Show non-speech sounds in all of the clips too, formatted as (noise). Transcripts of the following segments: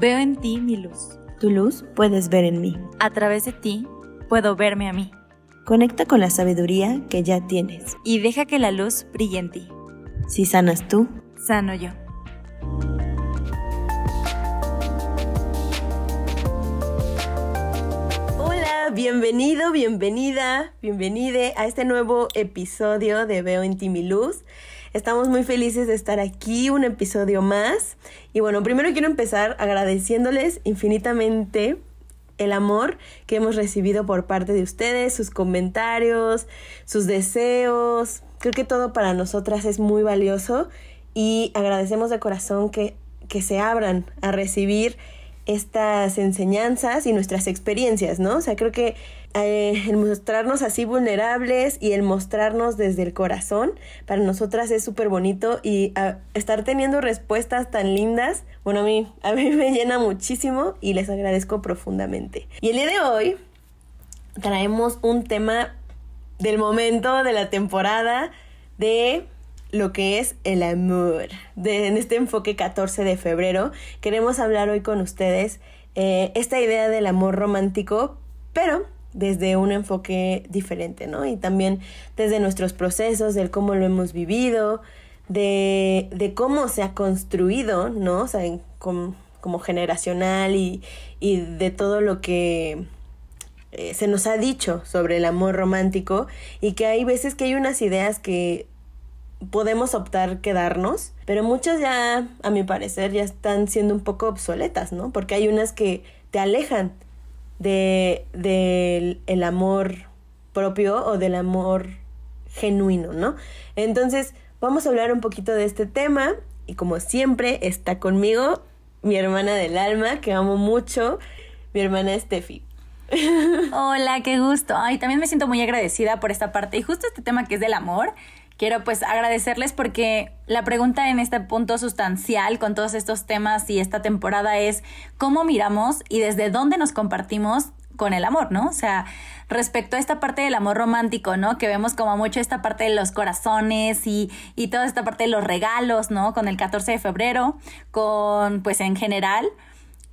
Veo en ti mi luz. Tu luz puedes ver en mí. A través de ti puedo verme a mí. Conecta con la sabiduría que ya tienes. Y deja que la luz brille en ti. Si sanas tú, sano yo. Hola, bienvenido, bienvenida, bienvenide a este nuevo episodio de Veo en ti mi luz. Estamos muy felices de estar aquí, un episodio más. Y bueno, primero quiero empezar agradeciéndoles infinitamente el amor que hemos recibido por parte de ustedes, sus comentarios, sus deseos. Creo que todo para nosotras es muy valioso y agradecemos de corazón que, que se abran a recibir estas enseñanzas y nuestras experiencias, ¿no? O sea, creo que eh, el mostrarnos así vulnerables y el mostrarnos desde el corazón, para nosotras es súper bonito y ah, estar teniendo respuestas tan lindas, bueno, a mí, (laughs) a mí me llena muchísimo y les agradezco profundamente. Y el día de hoy traemos un tema del momento, de la temporada, de lo que es el amor. De, en este enfoque 14 de febrero queremos hablar hoy con ustedes eh, esta idea del amor romántico, pero desde un enfoque diferente, ¿no? Y también desde nuestros procesos, del cómo lo hemos vivido, de, de cómo se ha construido, ¿no? O sea, como, como, generacional y, y, de todo lo que eh, se nos ha dicho sobre el amor romántico y que hay veces que hay unas ideas que podemos optar quedarnos, pero muchas ya, a mi parecer, ya están siendo un poco obsoletas, ¿no? Porque hay unas que te alejan de, del el amor propio o del amor genuino, ¿no? Entonces, vamos a hablar un poquito de este tema y como siempre está conmigo mi hermana del alma, que amo mucho, mi hermana Steffi. (laughs) Hola, qué gusto. Ay, también me siento muy agradecida por esta parte y justo este tema que es del amor quiero pues agradecerles porque la pregunta en este punto sustancial con todos estos temas y esta temporada es cómo miramos y desde dónde nos compartimos con el amor, ¿no? O sea, respecto a esta parte del amor romántico, ¿no? Que vemos como mucho esta parte de los corazones y, y toda esta parte de los regalos, ¿no? Con el 14 de febrero, con pues en general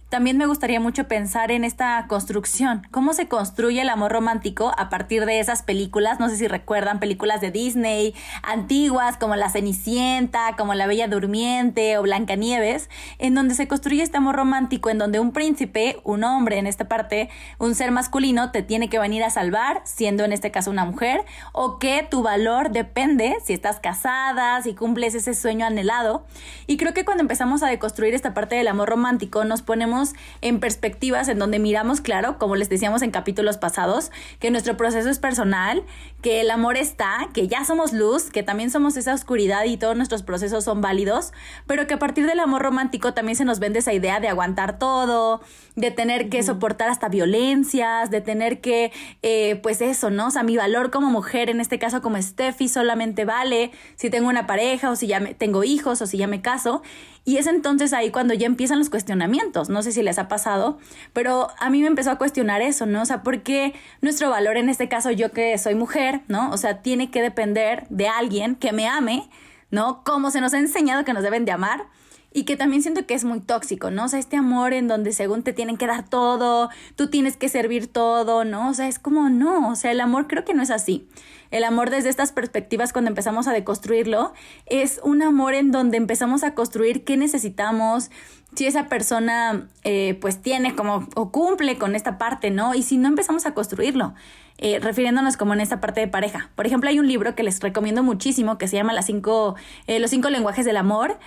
también me gustaría mucho pensar en esta construcción, cómo se construye el amor romántico a partir de esas películas, no sé si recuerdan películas de Disney antiguas como La Cenicienta, como La Bella Durmiente o Blancanieves, en donde se construye este amor romántico en donde un príncipe, un hombre en esta parte, un ser masculino te tiene que venir a salvar, siendo en este caso una mujer, o que tu valor depende si estás casada, si cumples ese sueño anhelado. Y creo que cuando empezamos a deconstruir esta parte del amor romántico nos ponemos en perspectivas en donde miramos, claro, como les decíamos en capítulos pasados, que nuestro proceso es personal, que el amor está, que ya somos luz, que también somos esa oscuridad y todos nuestros procesos son válidos, pero que a partir del amor romántico también se nos vende esa idea de aguantar todo, de tener que soportar hasta violencias, de tener que, eh, pues eso, ¿no? O sea, mi valor como mujer, en este caso como Steffi, solamente vale si tengo una pareja o si ya me, tengo hijos o si ya me caso. Y es entonces ahí cuando ya empiezan los cuestionamientos. No sé si les ha pasado, pero a mí me empezó a cuestionar eso, ¿no? O sea, ¿por qué nuestro valor, en este caso yo que soy mujer, ¿no? O sea, tiene que depender de alguien que me ame, ¿no? Como se nos ha enseñado que nos deben de amar y que también siento que es muy tóxico, ¿no? O sea, este amor en donde según te tienen que dar todo, tú tienes que servir todo, ¿no? O sea, es como no, o sea, el amor creo que no es así. El amor desde estas perspectivas cuando empezamos a deconstruirlo es un amor en donde empezamos a construir qué necesitamos, si esa persona eh, pues tiene como o cumple con esta parte, ¿no? Y si no empezamos a construirlo, eh, refiriéndonos como en esta parte de pareja. Por ejemplo, hay un libro que les recomiendo muchísimo que se llama Las cinco, eh, Los cinco lenguajes del amor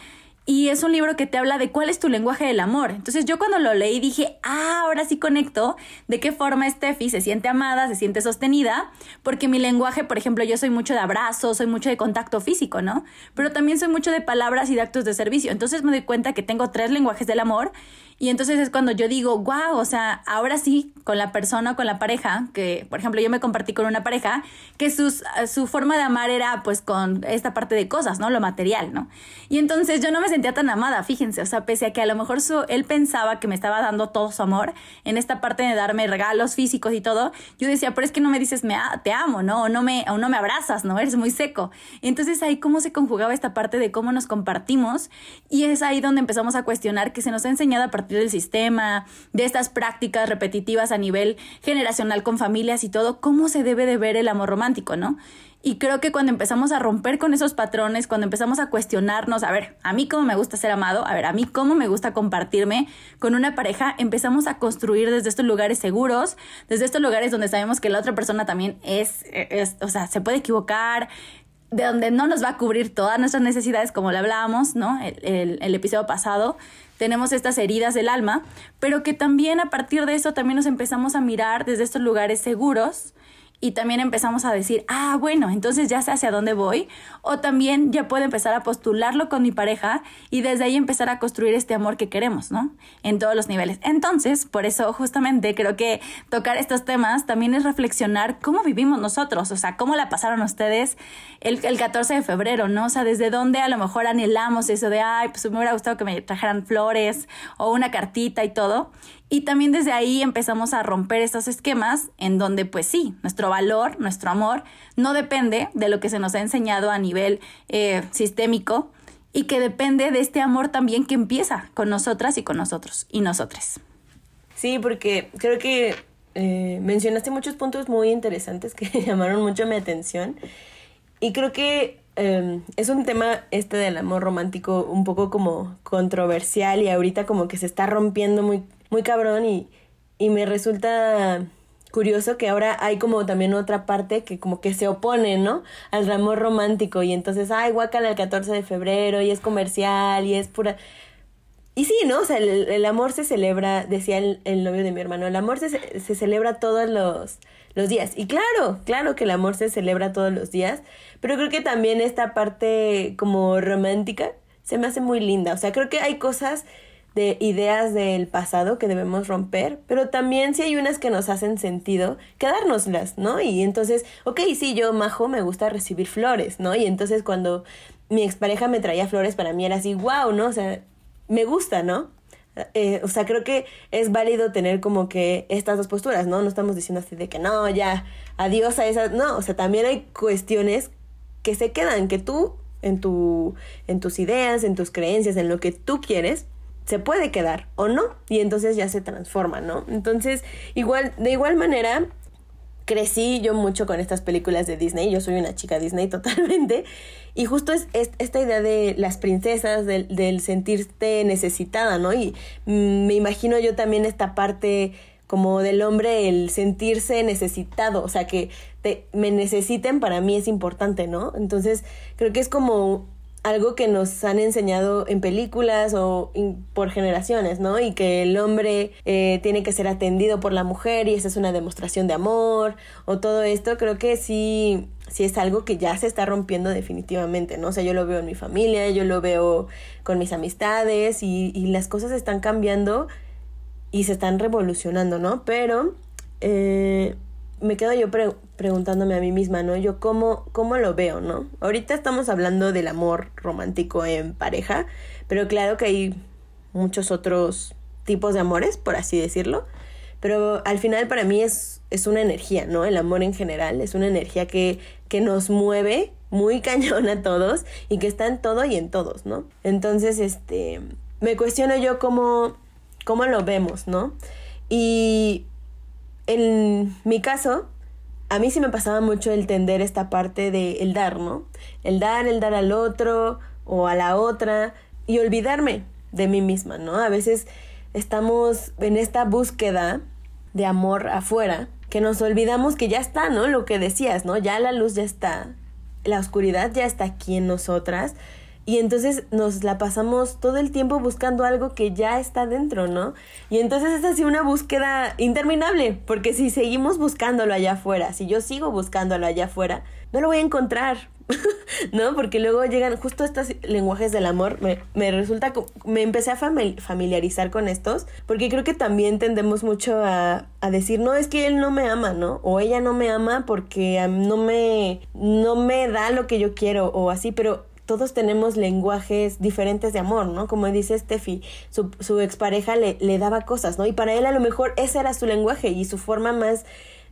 y es un libro que te habla de cuál es tu lenguaje del amor. Entonces yo cuando lo leí dije, ah, ahora sí conecto de qué forma Steffi se siente amada, se siente sostenida, porque mi lenguaje, por ejemplo, yo soy mucho de abrazos, soy mucho de contacto físico, ¿no? Pero también soy mucho de palabras y de actos de servicio. Entonces me doy cuenta que tengo tres lenguajes del amor y entonces es cuando yo digo, wow, o sea, ahora sí, con la persona con la pareja, que por ejemplo yo me compartí con una pareja, que su forma de amar era pues con esta parte de cosas, ¿no? Lo material, ¿no? Y entonces yo no me sentí sentía tan amada, fíjense, o sea, pese a que a lo mejor su, él pensaba que me estaba dando todo su amor en esta parte de darme regalos físicos y todo, yo decía, pero es que no me dices me, te amo, ¿no? O no, me, o no me abrazas, ¿no? Eres muy seco. Entonces ahí cómo se conjugaba esta parte de cómo nos compartimos y es ahí donde empezamos a cuestionar que se nos ha enseñado a partir del sistema, de estas prácticas repetitivas a nivel generacional con familias y todo, cómo se debe de ver el amor romántico, ¿no? Y creo que cuando empezamos a romper con esos patrones, cuando empezamos a cuestionarnos, a ver, a mí cómo me gusta ser amado, a ver, a mí cómo me gusta compartirme con una pareja, empezamos a construir desde estos lugares seguros, desde estos lugares donde sabemos que la otra persona también es, es o sea, se puede equivocar, de donde no nos va a cubrir todas nuestras necesidades, como le hablábamos, ¿no? El, el, episodio pasado, tenemos estas heridas del alma, pero que también a partir de eso también nos empezamos a mirar desde estos lugares seguros y también empezamos a decir, ah, bueno, entonces ya sé hacia dónde voy, o también ya puedo empezar a postularlo con mi pareja y desde ahí empezar a construir este amor que queremos, ¿no? En todos los niveles. Entonces, por eso justamente creo que tocar estos temas también es reflexionar cómo vivimos nosotros, o sea, cómo la pasaron ustedes el, el 14 de febrero, ¿no? O sea, desde dónde a lo mejor anhelamos eso de, ay, pues me hubiera gustado que me trajeran flores o una cartita y todo. Y también desde ahí empezamos a romper estos esquemas en donde pues sí, nuestro valor, nuestro amor, no depende de lo que se nos ha enseñado a nivel eh, sistémico y que depende de este amor también que empieza con nosotras y con nosotros y nosotras. Sí, porque creo que eh, mencionaste muchos puntos muy interesantes que (laughs) llamaron mucho mi atención y creo que em, es un tema este del amor romántico un poco como controversial y ahorita como que se está rompiendo muy muy cabrón y, y me resulta curioso que ahora hay como también otra parte que como que se opone, ¿no? Al amor romántico y entonces, ay, guácala el 14 de febrero y es comercial y es pura... Y sí, ¿no? O sea, el, amor se celebra, decía el, el, novio de mi hermano, el amor se, se celebra todos los, los días. Y claro, claro que el amor se celebra todos los días, pero creo que también esta parte como romántica se me hace muy linda. O sea, creo que hay cosas de ideas del pasado que debemos romper, pero también si hay unas que nos hacen sentido, quedárnoslas, ¿no? Y entonces, ok, sí, yo, Majo, me gusta recibir flores, ¿no? Y entonces cuando mi expareja me traía flores, para mí era así, wow, ¿no? O sea, me gusta, ¿no? Eh, o sea, creo que es válido tener como que estas dos posturas, ¿no? No estamos diciendo así de que no, ya, adiós a esas, no, o sea, también hay cuestiones que se quedan, que tú en, tu, en tus ideas, en tus creencias, en lo que tú quieres, se puede quedar o no y entonces ya se transforma, ¿no? Entonces, igual de igual manera crecí yo mucho con estas películas de Disney, yo soy una chica Disney (laughs) totalmente, y justo es, esta idea de las princesas, del, sentirte necesitada, ¿no? Y mm, me imagino yo también esta parte como del hombre, el sentirse necesitado, o sea, que te, me necesiten para mí es importante, ¿no? Entonces, creo que es como algo que nos han enseñado en películas o por generaciones, ¿no? Y que el hombre eh, tiene que ser atendido por la mujer y esa es una demostración de amor o todo esto, creo que sí, sí es algo que ya se está rompiendo definitivamente, ¿no? O sea, yo lo veo en mi familia, yo lo veo con mis amistades y, y las cosas están cambiando y se están revolucionando, ¿no? Pero eh, me quedo yo preguntándome a mí misma, ¿no? Yo cómo, cómo lo veo, ¿no? Ahorita estamos hablando del amor romántico en pareja, pero claro que hay muchos otros tipos de amores, por así decirlo. Pero al final para mí es, es una energía, ¿no? El amor en general es una energía que, que nos mueve muy (laughs) cañón a todos y que está en todo y en todos, ¿no? Entonces, este, me cuestiono yo cómo, cómo lo vemos, ¿no? Y en mi caso, a mí sí me pasaba mucho el tender esta parte de el dar, ¿no? El dar, el dar al otro o a la otra y olvidarme de mí misma, ¿no? A veces estamos en esta búsqueda de amor afuera que nos olvidamos que ya está, ¿no? Lo que decías, ¿no? Ya la luz ya está, la oscuridad ya está aquí en nosotras y entonces nos la pasamos todo el tiempo buscando algo que ya está dentro, ¿no? Y entonces es así una búsqueda interminable, porque si seguimos buscándolo allá afuera, si yo sigo buscándolo allá afuera, no lo voy a encontrar, (laughs) ¿no? Porque luego llegan justo estos lenguajes del amor, me, me resulta, me empecé a familiarizar con estos, porque creo que también tendemos mucho a, a, decir, no, es que él no me ama, ¿no? O ella no me ama porque no me, no me da lo que yo quiero, o así, pero todos tenemos lenguajes diferentes de amor, ¿no? Como dice Steffi, su, su expareja le, le daba cosas, ¿no? Y para él a lo mejor ese era su lenguaje y su forma más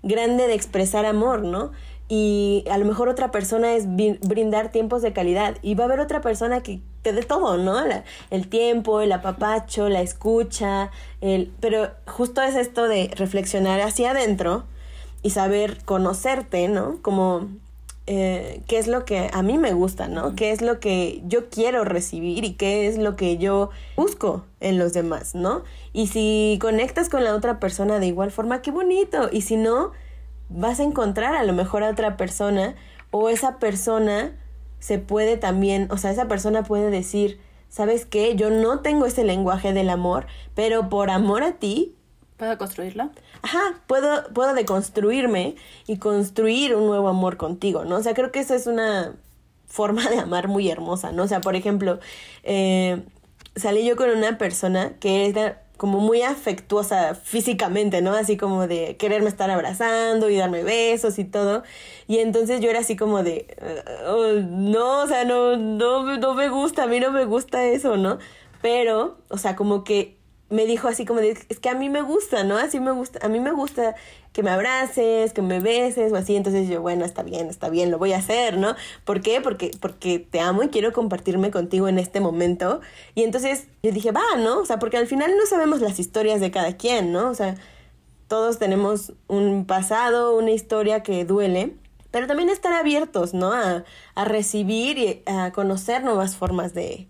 grande de expresar amor, ¿no? Y a lo mejor otra persona es brindar tiempos de calidad y va a haber otra persona que te dé todo, ¿no? el tiempo, el apapacho, la escucha, el, pero justo es esto de reflexionar hacia adentro y saber conocerte, ¿no? Como eh, qué es lo que a mí me gusta, ¿no? ¿Qué es lo que yo quiero recibir y qué es lo que yo busco en los demás, ¿no? Y si conectas con la otra persona de igual forma, qué bonito. Y si no, vas a encontrar a lo mejor a otra persona o esa persona se puede también, o sea, esa persona puede decir, ¿sabes qué? Yo no tengo ese lenguaje del amor, pero por amor a ti ¿Puedo construirlo? Ajá, puedo, puedo deconstruirme y construir un nuevo amor contigo, ¿no? O sea, creo que esa es una forma de amar muy hermosa, ¿no? O sea, por ejemplo, eh, salí yo con una persona que era como muy afectuosa físicamente, ¿no? Así como de quererme estar abrazando y darme besos y todo. Y entonces yo era así como de, oh, no, o sea, no, no, no me gusta, a mí no me gusta eso, ¿no? Pero, o sea, como que me dijo así como de, es que a mí me gusta, ¿no? Así me gusta, a mí me gusta que me abraces, que me beses o así. Entonces yo, bueno, está bien, está bien, lo voy a hacer, ¿no? ¿Por qué? Porque, porque te amo y quiero compartirme contigo en este momento. Y entonces yo dije, va, ¿no? O sea, porque al final no sabemos las historias de cada quien, ¿no? O sea, todos tenemos un pasado, una historia que duele. Pero también estar abiertos, ¿no? A, a recibir y a conocer nuevas formas de,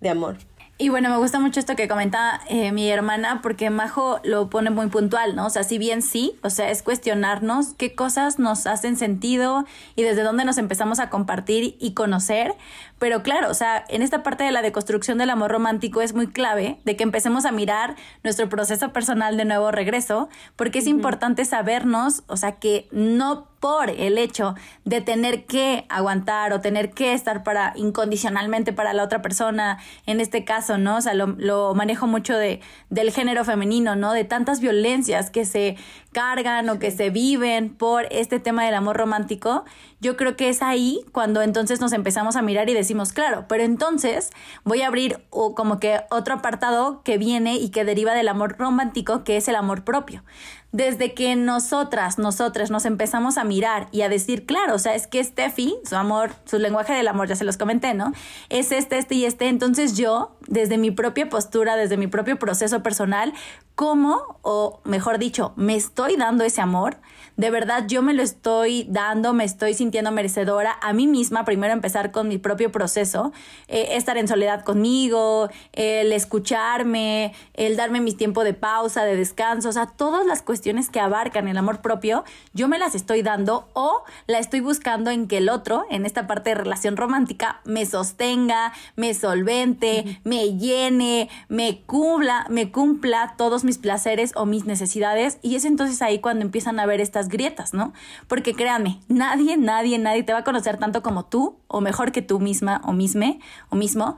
de amor. Y bueno, me gusta mucho esto que comenta eh, mi hermana porque Majo lo pone muy puntual, ¿no? O sea, si bien sí, o sea, es cuestionarnos qué cosas nos hacen sentido y desde dónde nos empezamos a compartir y conocer. Pero claro, o sea, en esta parte de la deconstrucción del amor romántico es muy clave de que empecemos a mirar nuestro proceso personal de nuevo regreso, porque es importante sabernos, o sea, que no por el hecho de tener que aguantar o tener que estar para incondicionalmente para la otra persona, en este caso, ¿no? O sea, lo, lo manejo mucho de, del género femenino, ¿no? De tantas violencias que se cargan o que se viven por este tema del amor romántico, yo creo que es ahí cuando entonces nos empezamos a mirar y decimos, claro, pero entonces voy a abrir o como que otro apartado que viene y que deriva del amor romántico, que es el amor propio desde que nosotras, nosotras nos empezamos a mirar y a decir, claro, o sea, es que Steffi, su amor, su lenguaje del amor, ya se los comenté, ¿no? Es este, este y este. Entonces yo, desde mi propia postura, desde mi propio proceso personal, ¿cómo, o mejor dicho, me estoy dando ese amor? De verdad yo me lo estoy dando, me estoy sintiendo merecedora a mí misma, primero empezar con mi propio proceso, eh, estar en soledad conmigo, el escucharme, el darme mi tiempo de pausa, de descanso, o sea, todas las cuestiones que abarcan el amor propio, yo me las estoy dando o la estoy buscando en que el otro, en esta parte de relación romántica, me sostenga, me solvente, me llene, me cumpla, me cumpla todos mis placeres o mis necesidades. Y es entonces ahí cuando empiezan a ver estas grietas, ¿no? Porque créanme, nadie, nadie, nadie te va a conocer tanto como tú, o mejor que tú misma, o misme, o mismo,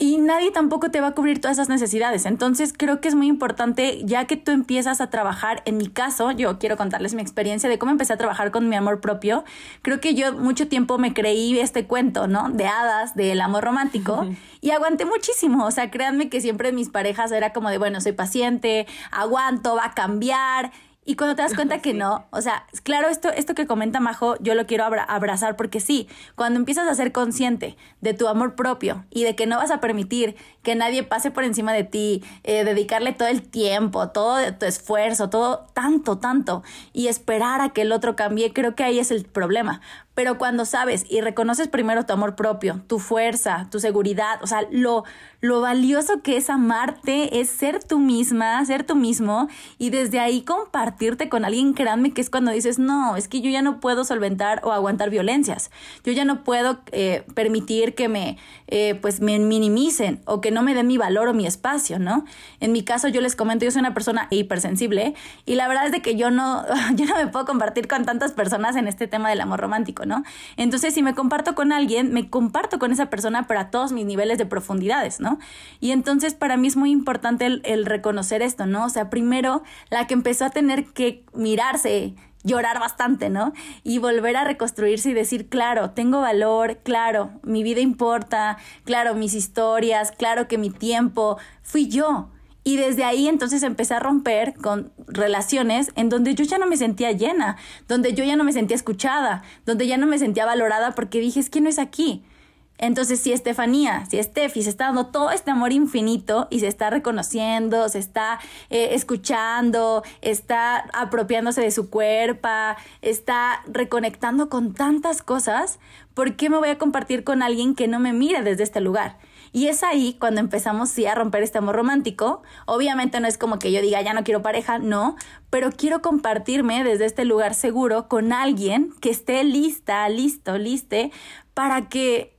y nadie tampoco te va a cubrir todas esas necesidades. Entonces creo que es muy importante, ya que tú empiezas a trabajar, en mi caso, yo quiero contarles mi experiencia de cómo empecé a trabajar con mi amor propio. Creo que yo mucho tiempo me creí este cuento, ¿no? De hadas, del amor romántico, y aguanté muchísimo. O sea, créanme que siempre mis parejas era como de, bueno, soy paciente, aguanto, va a cambiar. Y cuando te das cuenta que no, o sea, claro, esto, esto que comenta Majo, yo lo quiero abrazar porque sí, cuando empiezas a ser consciente de tu amor propio y de que no vas a permitir que nadie pase por encima de ti, eh, dedicarle todo el tiempo, todo tu esfuerzo, todo tanto, tanto, y esperar a que el otro cambie, creo que ahí es el problema. Pero cuando sabes y reconoces primero tu amor propio, tu fuerza, tu seguridad, o sea, lo, lo valioso que es amarte es ser tú misma, ser tú mismo y desde ahí compartirte con alguien, créanme que es cuando dices, no, es que yo ya no puedo solventar o aguantar violencias, yo ya no puedo eh, permitir que me, eh, pues me minimicen o que no me den mi valor o mi espacio, ¿no? En mi caso yo les comento, yo soy una persona hipersensible y la verdad es de que yo no, (laughs) yo no me puedo compartir con tantas personas en este tema del amor romántico, Entonces, si me comparto con alguien, me comparto con esa persona, pero a todos mis niveles de profundidades, ¿no? Y entonces, para mí es muy importante el, reconocer esto, ¿no? O sea, primero, la que empezó a tener que mirarse llorar bastante, ¿no? Y volver a reconstruirse y decir, claro, tengo valor, claro, mi vida importa, claro, mis historias, claro que mi tiempo, fui yo. Y desde ahí entonces empecé a romper con relaciones en donde yo ya no me sentía llena, donde yo ya no me sentía escuchada, donde ya no me sentía valorada porque dije, es que no es aquí. Entonces, si Estefanía, si Estefi se está dando todo este amor infinito y se está reconociendo, se está eh, escuchando, está apropiándose de su cuerpo, está reconectando con tantas cosas, ¿por qué me voy a compartir con alguien que no me mire desde este lugar? Y es ahí cuando empezamos sí a romper este amor romántico. Obviamente no es como que yo diga ya no quiero pareja, no, pero quiero compartirme desde este lugar seguro con alguien que esté lista, listo, liste para que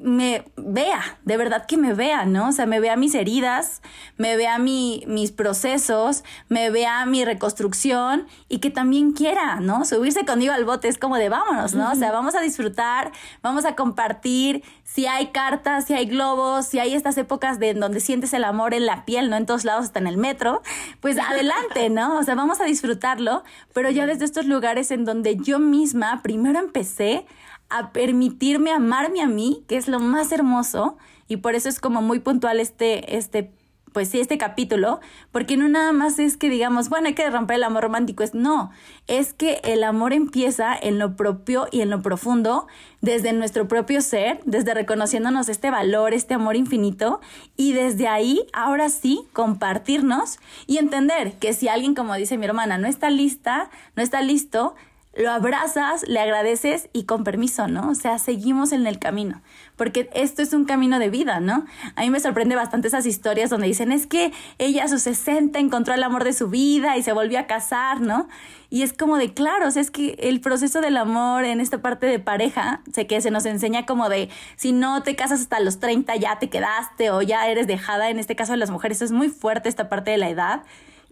me vea, de verdad que me vea, ¿no? O sea, me vea mis heridas, me vea mi, mis procesos, me vea mi reconstrucción y que también quiera, ¿no? Subirse conmigo al bote es como de vámonos, ¿no? O sea, vamos a disfrutar, vamos a compartir, si hay cartas, si hay globos, si hay estas épocas de donde sientes el amor en la piel, ¿no? En todos lados, hasta en el metro, pues adelante, (laughs) ¿no? O sea, vamos a disfrutarlo, pero ya desde estos lugares en donde yo misma primero empecé a permitirme amarme a mí, que es lo más hermoso, y por eso es como muy puntual este, este, pues sí, este capítulo, porque no nada más es que digamos, bueno, hay que romper el amor romántico, es no, es que el amor empieza en lo propio y en lo profundo, desde nuestro propio ser, desde reconociéndonos este valor, este amor infinito, y desde ahí, ahora sí, compartirnos y entender que si alguien, como dice mi hermana, no está lista, no está listo, lo abrazas, le agradeces y con permiso, ¿no? O sea, seguimos en el camino, porque esto es un camino de vida, ¿no? A mí me sorprende bastante esas historias donde dicen, es que ella a sus 60 encontró el amor de su vida y se volvió a casar, ¿no? Y es como de, claro, o sea, es que el proceso del amor en esta parte de pareja, sé que se nos enseña como de, si no te casas hasta los 30 ya te quedaste o ya eres dejada, en este caso de las mujeres es muy fuerte esta parte de la edad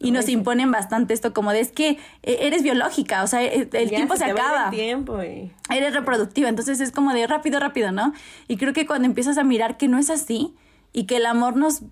y nos imponen bastante esto como de es que eh, eres biológica, o sea, e, el, tiempo se, acaba. tiempo, Eres reproductiva, entonces es como de rápido, rápido, ¿no? Y creo que cuando empiezas a mirar que no es así y que el amor nos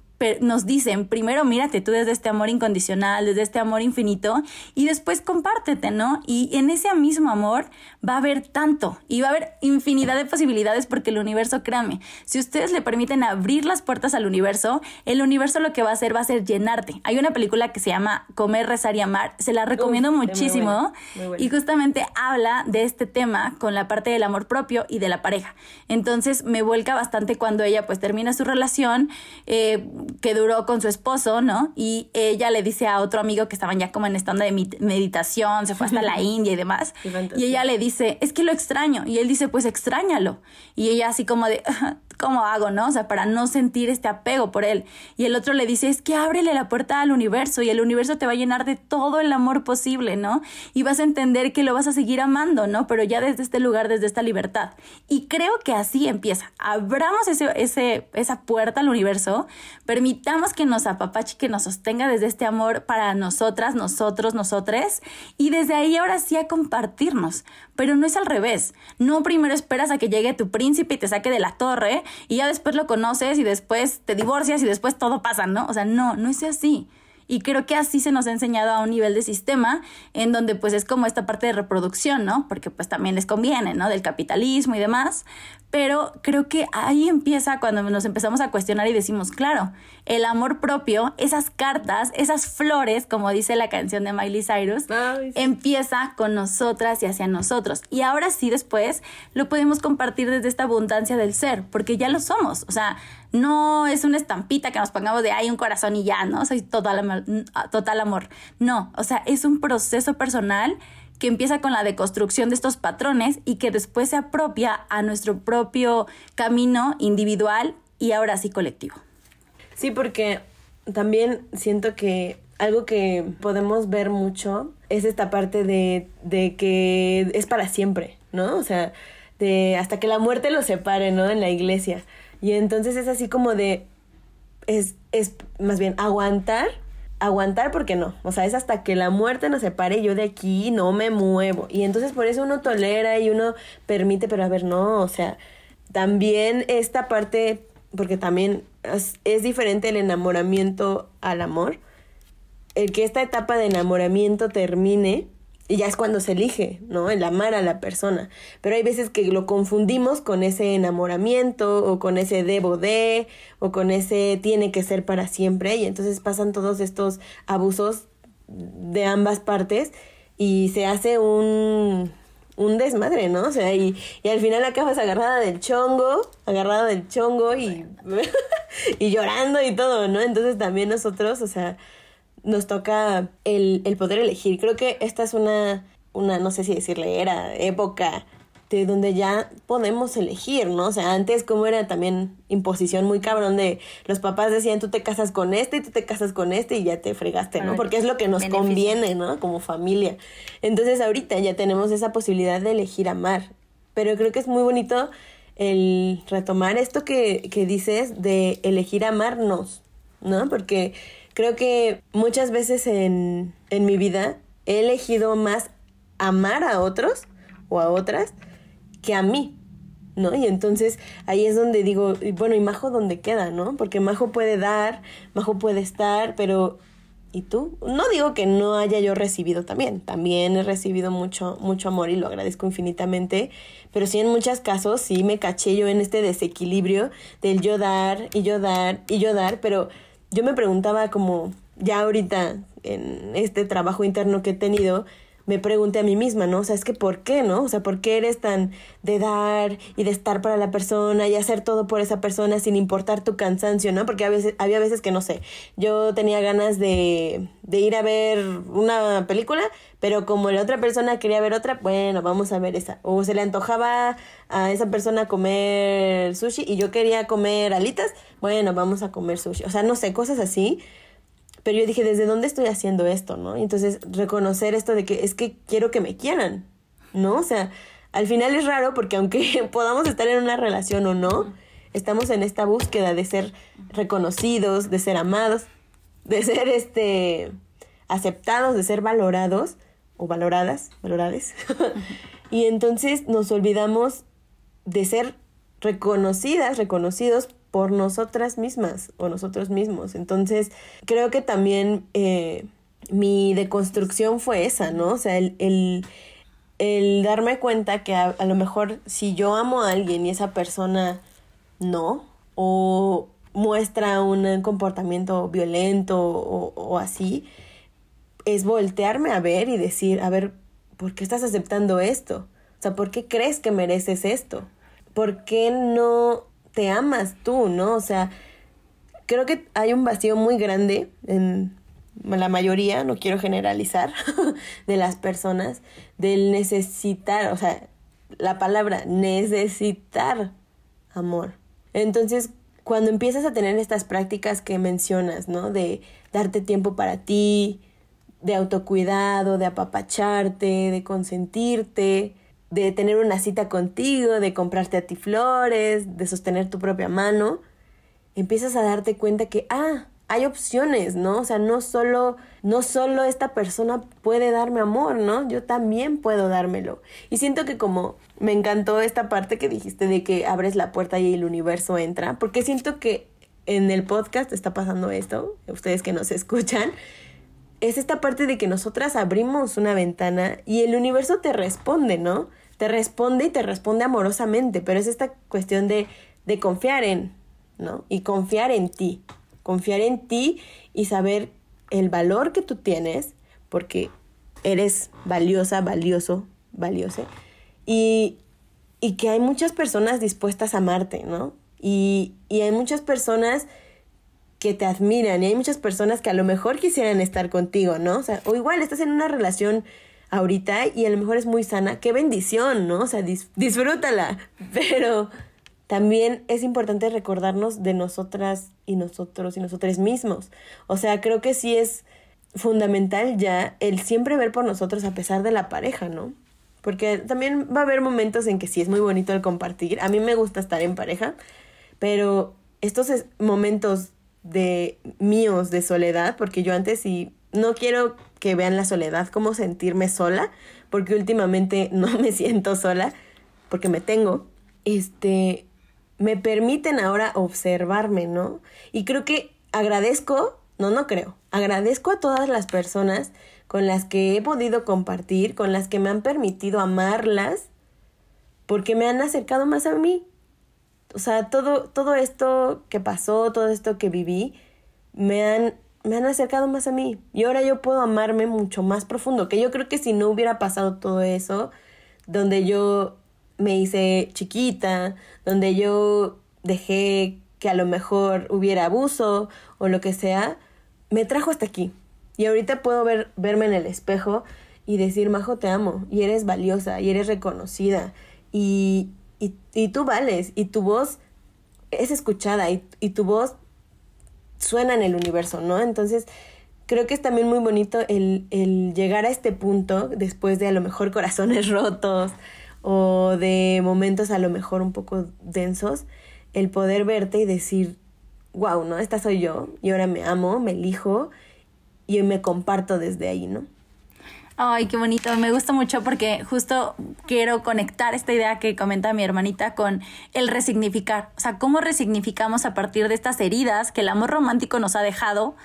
nos dicen, primero mírate tú desde este amor incondicional, desde este amor infinito, y después compártete, ¿no? Y en ese mismo amor va a haber tanto y va a haber infinidad de posibilidades porque el universo, créame, si ustedes le permiten abrir las puertas al universo, el universo lo que va a hacer va a ser llenarte. Hay una película que se llama Comer, Rezar y Amar, se la recomiendo muchísimo y justamente habla de este tema con la parte del amor propio y de la pareja. Entonces me vuelca bastante cuando ella pues termina su relación, eh, que duró con su esposo, ¿no? Y ella le dice a otro amigo que estaban ya como en esta onda de meditación, se fue hasta la (laughs) India y demás. y ella le dice, es que lo extraño. Y él dice, pues extrañalo. Y ella así como de, ¿cómo hago, no? O sea, para no sentir este apego por él. Y el otro le dice, es que ábrele la puerta al universo y el universo te va a llenar de todo el amor posible, ¿no? Y vas a entender que lo vas a seguir amando, ¿no? Pero ya desde este lugar, desde esta libertad. Y creo que así empieza. Abramos ese, ese, esa puerta al universo, permitamos que nos apapache, que nos sostenga desde este amor para nosotras, nosotros, nosotres, y desde ahí ahora sí a compartirnos. Pero no es al revés. No primero esperas a que llegue tu príncipe y te saque de la torre y ya después lo conoces y después te divorcias y después todo pasa, ¿no? O sea, no, no es así. Y creo que así se nos ha enseñado a un nivel de sistema en donde pues es como esta parte de reproducción, ¿no? Porque pues también les conviene, ¿no? Del capitalismo y demás. Pero creo que ahí empieza cuando nos empezamos a cuestionar y decimos, claro, el amor propio, esas cartas, esas flores, como dice la canción de Miley Cyrus, empieza con nosotras y hacia nosotros. Y ahora sí, después lo podemos compartir desde esta abundancia del ser, porque ya lo somos. O sea, no es una estampita que nos pongamos de ay, un corazón y ya, ¿no? Soy total, total amor. No, o sea, es un proceso personal que empieza con la deconstrucción de estos patrones y que después se apropia a nuestro propio camino individual y ahora sí colectivo. Sí, porque también siento que algo que podemos ver mucho es esta parte de, de que es para siempre, ¿no? O sea, de hasta que la muerte los separe, ¿no? En la iglesia. Y entonces es así como de, es, es más bien aguantar aguantar porque no. O sea, es hasta que la muerte nos separe, yo de aquí no me muevo. Y entonces por eso uno tolera y uno permite, pero a ver, no, o sea, también esta parte, porque también es, es diferente el enamoramiento al amor. El que esta etapa de enamoramiento termine y ya es cuando se elige, ¿no? El amar a la persona. Pero hay veces que lo confundimos con ese enamoramiento o con ese debo de o con ese tiene que ser para siempre y entonces pasan todos estos abusos de ambas partes y se hace un, un desmadre, ¿no? O sea, y, y al final acabas agarrada del chongo, agarrada del chongo y, (laughs) y llorando y todo, ¿no? Entonces también nosotros, o sea, nos toca el, el poder elegir. Creo que esta es una, una, no sé si decirle, era, época de donde ya podemos elegir, ¿no? O sea, antes como era también imposición muy cabrón de los papás decían tú te casas con este y tú te casas con este y ya te fregaste, ¿no? Porque es lo que nos conviene, ¿no? Como familia. Entonces ahorita ya tenemos esa posibilidad de elegir amar. Pero creo que es muy bonito el retomar esto que, que dices de elegir amarnos, ¿no? Porque Creo que muchas veces en, en mi vida he elegido más amar a otros o a otras que a mí, ¿no? Y entonces ahí es donde digo, bueno, ¿y Majo dónde queda, no? Porque Majo puede dar, Majo puede estar, pero ¿y tú? No digo que no haya yo recibido también, también he recibido mucho, mucho amor y lo agradezco infinitamente, pero sí en muchos casos sí me caché yo en este desequilibrio del yo dar y yo dar y yo dar, pero yo me preguntaba como ya ahorita en este trabajo interno que he tenido, me pregunté a mí misma, ¿no? O sea, es que ¿por qué, no? O sea, ¿por qué eres tan de dar y de estar para la persona y hacer todo por esa persona sin importar tu cansancio, ¿no? Porque a veces, había veces que, no sé, yo tenía ganas de, de ir a ver una película, pero como la otra persona quería ver otra, bueno, vamos a ver esa. O se le antojaba a esa persona comer sushi y yo quería comer alitas, bueno, vamos a comer sushi. O sea, no sé, cosas así pero yo dije, ¿desde dónde estoy haciendo esto, no? Y entonces reconocer esto de que es que quiero que me quieran, ¿no? O sea, al final es raro porque aunque (laughs) podamos estar en una relación o no, estamos en esta búsqueda de ser reconocidos, de ser amados, de ser este aceptados, de ser valorados o valoradas, valorades. (laughs) y entonces nos olvidamos de ser reconocidas, reconocidos por nosotras mismas o nosotros mismos. Entonces, creo que también eh, mi deconstrucción fue esa, ¿no? O sea, el, el, darme cuenta que a, lo mejor si yo amo a alguien y esa persona no, o muestra un comportamiento violento o, o así, es voltearme a ver y decir, a ver, ¿por qué estás aceptando esto? O sea, ¿por qué crees que mereces esto? ¿Por qué no te amas tú, ¿no? O sea, creo que hay un vacío muy grande en la mayoría, no quiero generalizar, (laughs) de las personas, del necesitar, o sea, la palabra necesitar amor. Entonces, cuando empiezas a tener estas prácticas que mencionas, ¿no? De darte tiempo para ti, de autocuidado, de apapacharte, de consentirte, de tener una cita contigo, de comprarte a ti flores, de sostener tu propia mano, empiezas a darte cuenta que, ah, hay opciones, ¿no? O sea, no solo, no solo esta persona puede darme amor, ¿no? Yo también puedo dármelo. Y siento que como me encantó esta parte que dijiste de que abres la puerta y el universo entra, porque siento que en el podcast está pasando esto, ustedes que nos escuchan, es esta parte de que nosotras abrimos una ventana y el universo te responde, ¿no? Te responde y te responde amorosamente, pero es esta cuestión de, de confiar en, ¿no? Y confiar en ti, confiar en ti y saber el valor que tú tienes, porque eres valiosa, valioso, valiose, y, y que hay muchas personas dispuestas a amarte, ¿no? Y, y hay muchas personas que te admiran y hay muchas personas que a lo mejor quisieran estar contigo, ¿no? O sea, o igual estás en una relación ahorita y a lo mejor es muy sana, qué bendición, ¿no? O sea, disfrútala, (laughs) pero también es importante recordarnos de nosotras y nosotros y nosotros mismos. O sea, creo que sí es fundamental ya el siempre ver por nosotros a pesar de la pareja, ¿no? Porque también va a haber momentos en que sí es muy bonito el compartir. A mí me gusta estar en pareja, pero estos momentos de míos de soledad, porque yo antes sí no quiero que vean la soledad, como sentirme sola, porque últimamente (laughs) no me siento sola, porque me tengo, este, me permiten ahora observarme, ¿no? Y creo que agradezco no, no creo. Agradezco a todas las personas con las que he podido compartir, con las que me han permitido amarlas, porque me han acercado más a mí. O sea, todo, todo esto que pasó, todo esto que viví, me han, me han acercado más a mí. Y ahora yo puedo amarme mucho más profundo, que yo creo que si no hubiera pasado todo eso, donde yo me hice chiquita, donde yo dejé que a lo mejor hubiera abuso o lo que sea, me trajo hasta aquí. Y ahorita puedo ver, verme en el espejo y decir, Majo, te amo, y eres valiosa, y eres reconocida, y, y, tú vales, y tu voz es escuchada, y, y tu voz suena en el universo, ¿no? Entonces, creo que es también muy bonito el, el, llegar a este punto después de a lo mejor corazones (laughs) rotos o de momentos a lo mejor un poco densos, el poder verte y decir, wow, ¿no? Esta soy yo y ahora me amo, me elijo y me comparto desde ahí, ¿no? Ay, qué bonito. Me gusta mucho porque justo quiero conectar esta idea que comenta mi hermanita con el resignificar. O sea, cómo resignificamos a partir de estas heridas que el amor romántico nos ha dejado,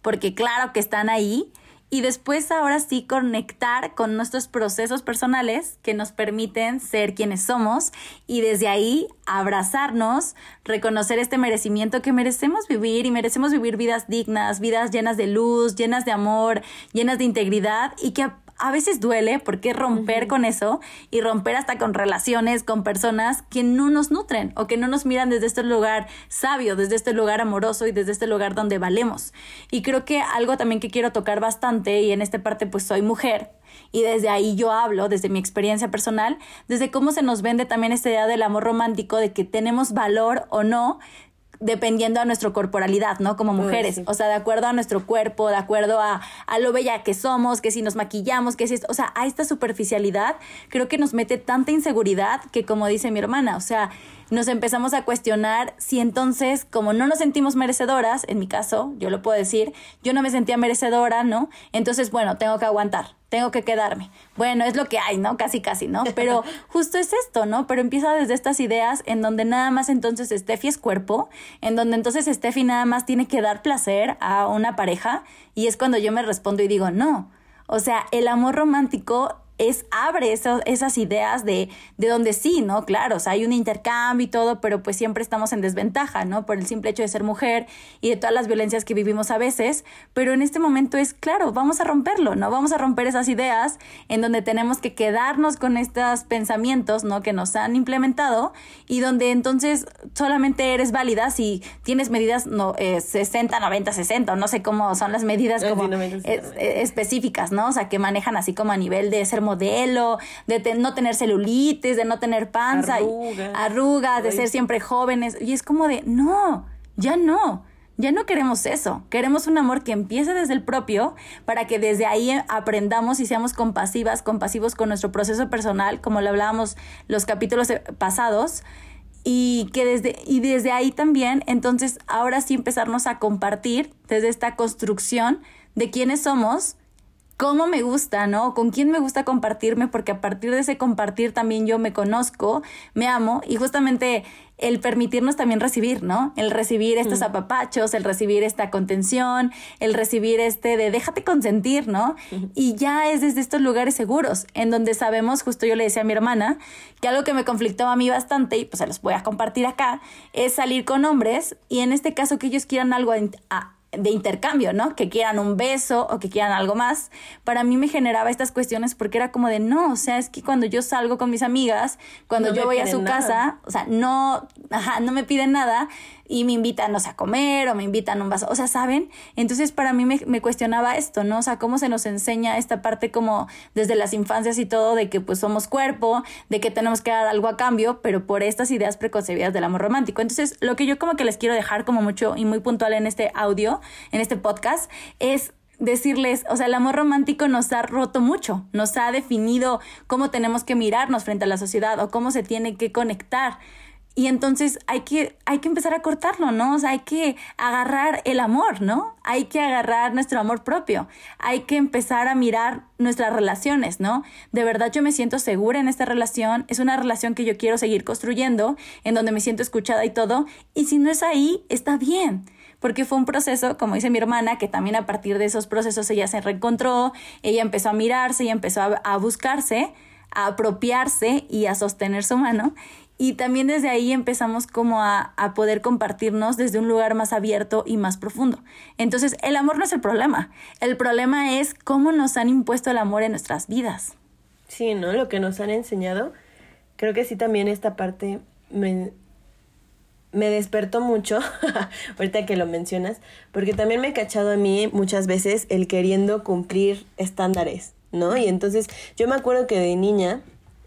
porque claro que están ahí, y después ahora sí conectar con nuestros procesos personales que nos permiten ser quienes somos y desde ahí abrazarnos, reconocer este merecimiento que merecemos vivir y merecemos vivir vidas dignas, vidas llenas de luz, llenas de amor, llenas de integridad y que a veces duele porque romper con eso y romper hasta con relaciones, con personas que no nos nutren o que no nos miran desde este lugar sabio, desde este lugar amoroso y desde este lugar donde valemos. Y creo que algo también que quiero tocar bastante y en esta parte pues soy mujer y desde ahí yo hablo, desde mi experiencia personal, desde cómo se nos vende también esta idea del amor romántico, de que tenemos valor o no dependiendo a nuestra corporalidad, ¿no? Como mujeres. O sea, de acuerdo a nuestro cuerpo, de acuerdo a, a, lo bella que somos, que si nos maquillamos, que si... O sea, a esta superficialidad creo que nos mete tanta inseguridad que como dice mi hermana, o sea, nos empezamos a cuestionar si entonces, como no nos sentimos merecedoras, en mi caso, yo lo puedo decir, yo no me sentía merecedora, ¿no? Entonces, bueno, tengo que aguantar tengo que quedarme. Bueno, es lo que hay, ¿no? Casi, casi, ¿no? Pero (laughs) justo es esto, ¿no? Pero empieza desde estas ideas en donde nada más entonces Steffi es cuerpo, en donde entonces Steffi nada más tiene que dar placer a una pareja y es cuando yo me respondo y digo, no. O sea, el amor romántico es abre esas ideas de, de donde sí, ¿no? Claro, o sea, hay un intercambio y todo, pero pues siempre estamos en desventaja, ¿no? Por el simple hecho de ser mujer y de todas las violencias que vivimos a veces, pero en este momento es, claro, vamos a romperlo, ¿no? Vamos a romper esas ideas en donde tenemos que quedarnos con estos pensamientos, ¿no? Que nos han implementado y donde entonces solamente eres válida si tienes medidas no, 60, 90, 60, o no sé cómo son las medidas como específicas, ¿no? O sea, que manejan así como a nivel de ser modelo, de no tener celulitis, de no tener panza, arrugas, de ser siempre jóvenes. Y es como de, no, ya no. Ya no queremos eso, queremos un amor que empiece desde el propio para que desde ahí aprendamos y seamos compasivas, compasivos con nuestro proceso personal, como lo hablábamos los capítulos pasados, y que desde, y desde ahí también, entonces ahora sí empezarnos a compartir desde esta construcción de quiénes somos cómo me gusta, ¿no? Con quién me gusta compartirme, porque a partir de ese compartir también yo me conozco, me amo y justamente el permitirnos también recibir, ¿no? El recibir estos mm. apapachos, el recibir esta contención, el recibir este de déjate consentir, ¿no? Y ya es desde estos lugares seguros, en donde sabemos, justo yo le decía a mi hermana, que algo que me conflictó a mí bastante, y pues se los voy a compartir acá, es salir con hombres y en este caso que ellos quieran algo a, de intercambio, ¿no? Que quieran un beso o que quieran algo más. Para mí me generaba estas cuestiones porque era como de no, o sea, es que cuando yo salgo con mis amigas, cuando yo voy a su casa, o sea, no, ajá, no me piden nada y me invitan, a comer o me invitan un vaso, o sea, ¿saben? Entonces para mí me, me, cuestionaba esto, ¿no? O sea, cómo se nos enseña esta parte como desde las infancias y todo de que pues somos cuerpo, de que tenemos que dar algo a cambio, pero por estas ideas preconcebidas del amor romántico. Entonces, lo que yo como que les quiero dejar como mucho y muy puntual en este audio, en este podcast, es decirles, o sea, el amor romántico nos ha roto mucho, nos ha definido cómo tenemos que mirarnos frente a la sociedad o cómo se tiene que conectar Y entonces hay que, hay que empezar a cortarlo, ¿no? O sea, hay que agarrar el amor, ¿no? Hay que agarrar nuestro amor propio. Hay que empezar a mirar nuestras relaciones, ¿no? De verdad yo me siento segura en esta relación. Es una relación que yo quiero seguir construyendo, en donde me siento escuchada y todo. Y si no es ahí, está bien porque fue un proceso, como dice mi hermana, que también a partir de esos procesos ella se reencontró, ella empezó a mirarse, ella empezó a buscarse, a apropiarse y a sostener su mano. Y también desde ahí empezamos como a, a, poder compartirnos desde un lugar más abierto y más profundo. Entonces, el amor no es el problema. El problema es cómo nos han impuesto el amor en nuestras vidas. Sí, ¿no? Lo que nos han enseñado. Creo que sí también esta parte me, me despertó mucho, (laughs) ahorita que lo mencionas, porque también me he cachado a mí muchas veces el queriendo cumplir estándares, ¿no? Y entonces yo me acuerdo que de niña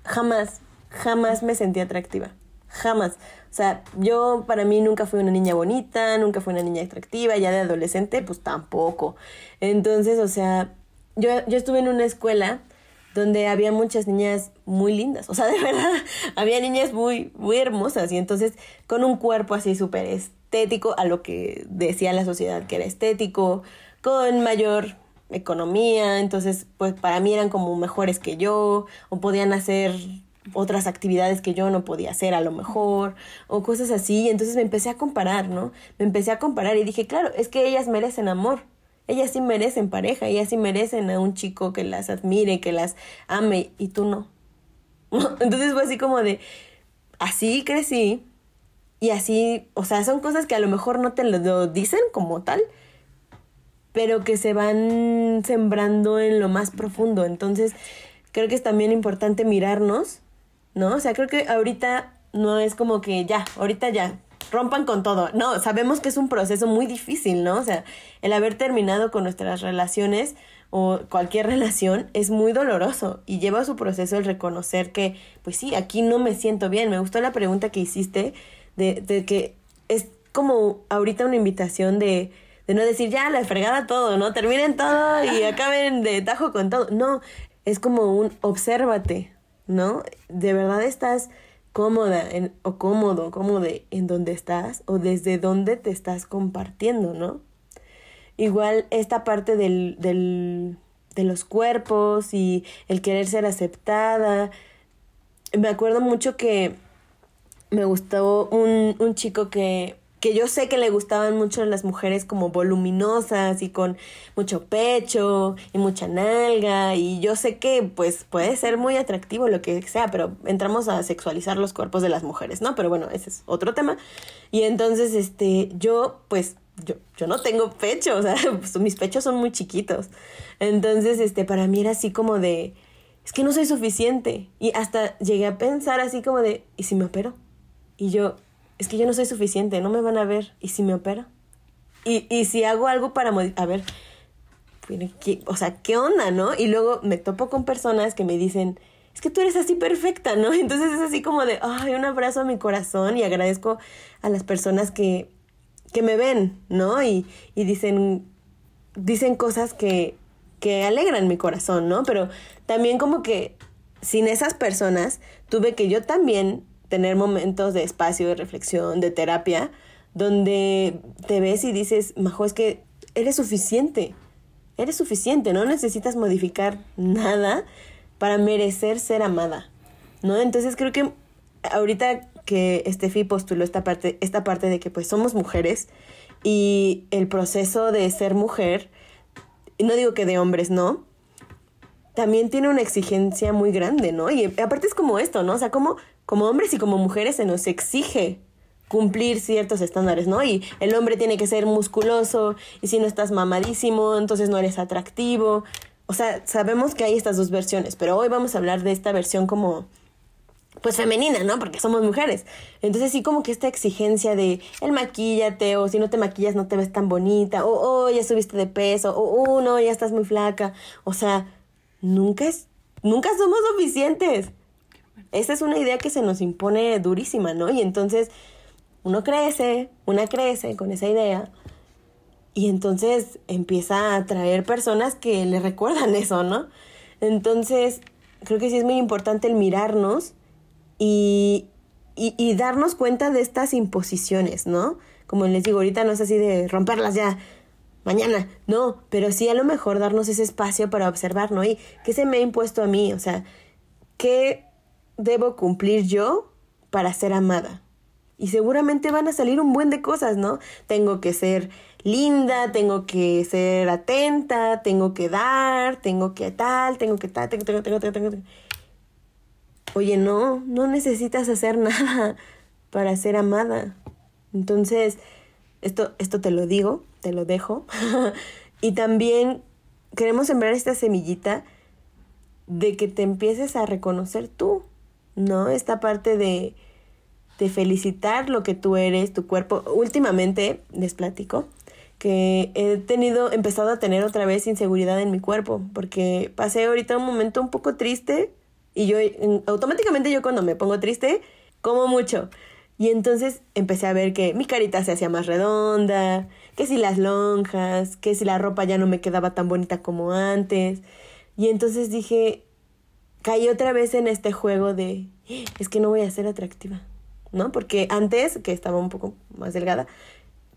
jamás jamás me sentí atractiva. Jamás. O sea, yo para mí nunca fui una niña bonita, nunca fui una niña atractiva, ya de adolescente pues tampoco. Entonces, o sea, yo, yo estuve en una escuela donde había muchas niñas muy lindas, o sea, de verdad, (laughs) había niñas muy, muy hermosas y entonces con un cuerpo así súper estético, a lo que decía la sociedad que era estético, con mayor economía, entonces pues para mí eran como mejores que yo, o podían hacer otras actividades que yo no podía hacer a lo mejor o cosas así. Entonces me empecé a comparar, ¿no? Me empecé a comparar y dije, claro, es que ellas merecen amor. Ellas sí merecen pareja, ellas sí merecen a un chico que las admire, que las ame y tú no. (laughs) Entonces fue así como de, así crecí y así, o sea, son cosas que a lo mejor no te lo dicen como tal, pero que se van sembrando en lo más profundo. Entonces, creo que es también importante mirarnos ¿no? O sea, creo que ahorita no es como que ya, ahorita ya, rompan con todo. No, sabemos que es un proceso muy difícil, ¿no? O sea, el haber terminado con nuestras relaciones o cualquier (laughs) relación es muy doloroso y lleva su proceso el reconocer que, pues sí, aquí no me siento bien. Me gustó la pregunta que hiciste de, de que es como ahorita una invitación de, de no decir ya la fregada todo, ¿no? Terminen todo y (laughs) acaben de tajo con todo. No, es como un obsérvate, ¿no? ¿De verdad estás cómoda en, o cómodo, cómodo en donde estás o desde dónde te estás compartiendo, ¿no? Igual esta parte del, del, de los cuerpos y el querer ser aceptada. Me acuerdo mucho que me gustó un, un chico que que yo sé que le gustaban mucho las mujeres como voluminosas y con mucho pecho y mucha nalga y yo sé que pues puede ser muy atractivo lo que sea, pero entramos a sexualizar los cuerpos de las mujeres, ¿no? Pero bueno, ese es otro tema. Y entonces este yo pues yo, yo no tengo pecho, (laughs) o sea, pues, mis pechos son muy chiquitos. Entonces este para mí era así como de es que no soy suficiente y hasta llegué a pensar así como de ¿y si me opero? Y yo es que yo no soy suficiente, no me van a ver. ¿Y si me opero? Y, y si hago algo para... A ver, o sea, ¿qué onda, no? Y luego me topo con personas que me dicen, es que tú eres así perfecta, ¿no? (laughs) Entonces es así como de, ay, un abrazo a mi corazón y agradezco a las personas que, que me ven, ¿no? Y, y dicen, dicen cosas que, que alegran mi corazón, ¿no? Pero también como que sin esas personas tuve que yo también tener momentos de espacio, de reflexión, de terapia, donde te ves y dices, Majo, es que eres suficiente, eres suficiente, no necesitas modificar nada para merecer ser amada, ¿no? Entonces creo que ahorita que Steffi postuló esta parte, esta parte de que pues somos mujeres y el proceso de ser mujer, no digo que de hombres no, también tiene una exigencia muy grande, ¿no? Y aparte es como esto, ¿no? O sea, como como hombres y como mujeres se nos exige cumplir ciertos estándares, ¿no? Y el hombre tiene que ser musculoso y si no estás mamadísimo, entonces no eres atractivo. O sea, sabemos que hay estas dos versiones, pero hoy vamos a hablar de esta versión como pues femenina, ¿no? Porque somos mujeres. Entonces sí como que esta exigencia de el maquillate o si no te maquillas no te ves tan bonita o oh, ya subiste de peso o no, ya estás muy flaca. O sea, nunca es nunca somos suficientes. Esa es una idea que se nos impone durísima, ¿no? Y entonces uno crece, una crece con esa idea y entonces empieza a atraer personas que le recuerdan (laughs) eso, ¿no? Entonces, creo que sí es muy importante el mirarnos y, y, y darnos cuenta de estas imposiciones, ¿no? Como les digo, ahorita no es así de romperlas ya mañana, no, pero sí a lo mejor darnos ese espacio para observar, ¿no? Y qué se me ha impuesto a mí, o sea, ¿qué debo cumplir yo para ser amada? Y seguramente van a salir un buen de cosas, ¿no? Tengo que ser linda, tengo que ser atenta, tengo que dar, tengo que tal, tengo que tal, tengo, tengo, tengo, tengo. Oye, no, no necesitas hacer (laughs) nada para ser amada. Entonces, esto, esto te lo digo, te lo dejo. (laughs) y también queremos sembrar esta semillita de que te empieces a reconocer tú, ¿no? Esta parte de, de felicitar lo que tú eres, tu cuerpo. Últimamente, les platico, que he tenido, empezado a tener otra vez inseguridad en mi cuerpo, porque pasé ahorita un momento un poco triste y yo automáticamente yo cuando me pongo triste, como mucho. Y entonces empecé a ver que mi carita se hacía más redonda, que si las lonjas, que si la ropa ya no me quedaba tan bonita como antes. Y entonces dije, caí otra vez en este juego de, es que no voy a ser atractiva, ¿no? Porque antes, que estaba un poco más delgada,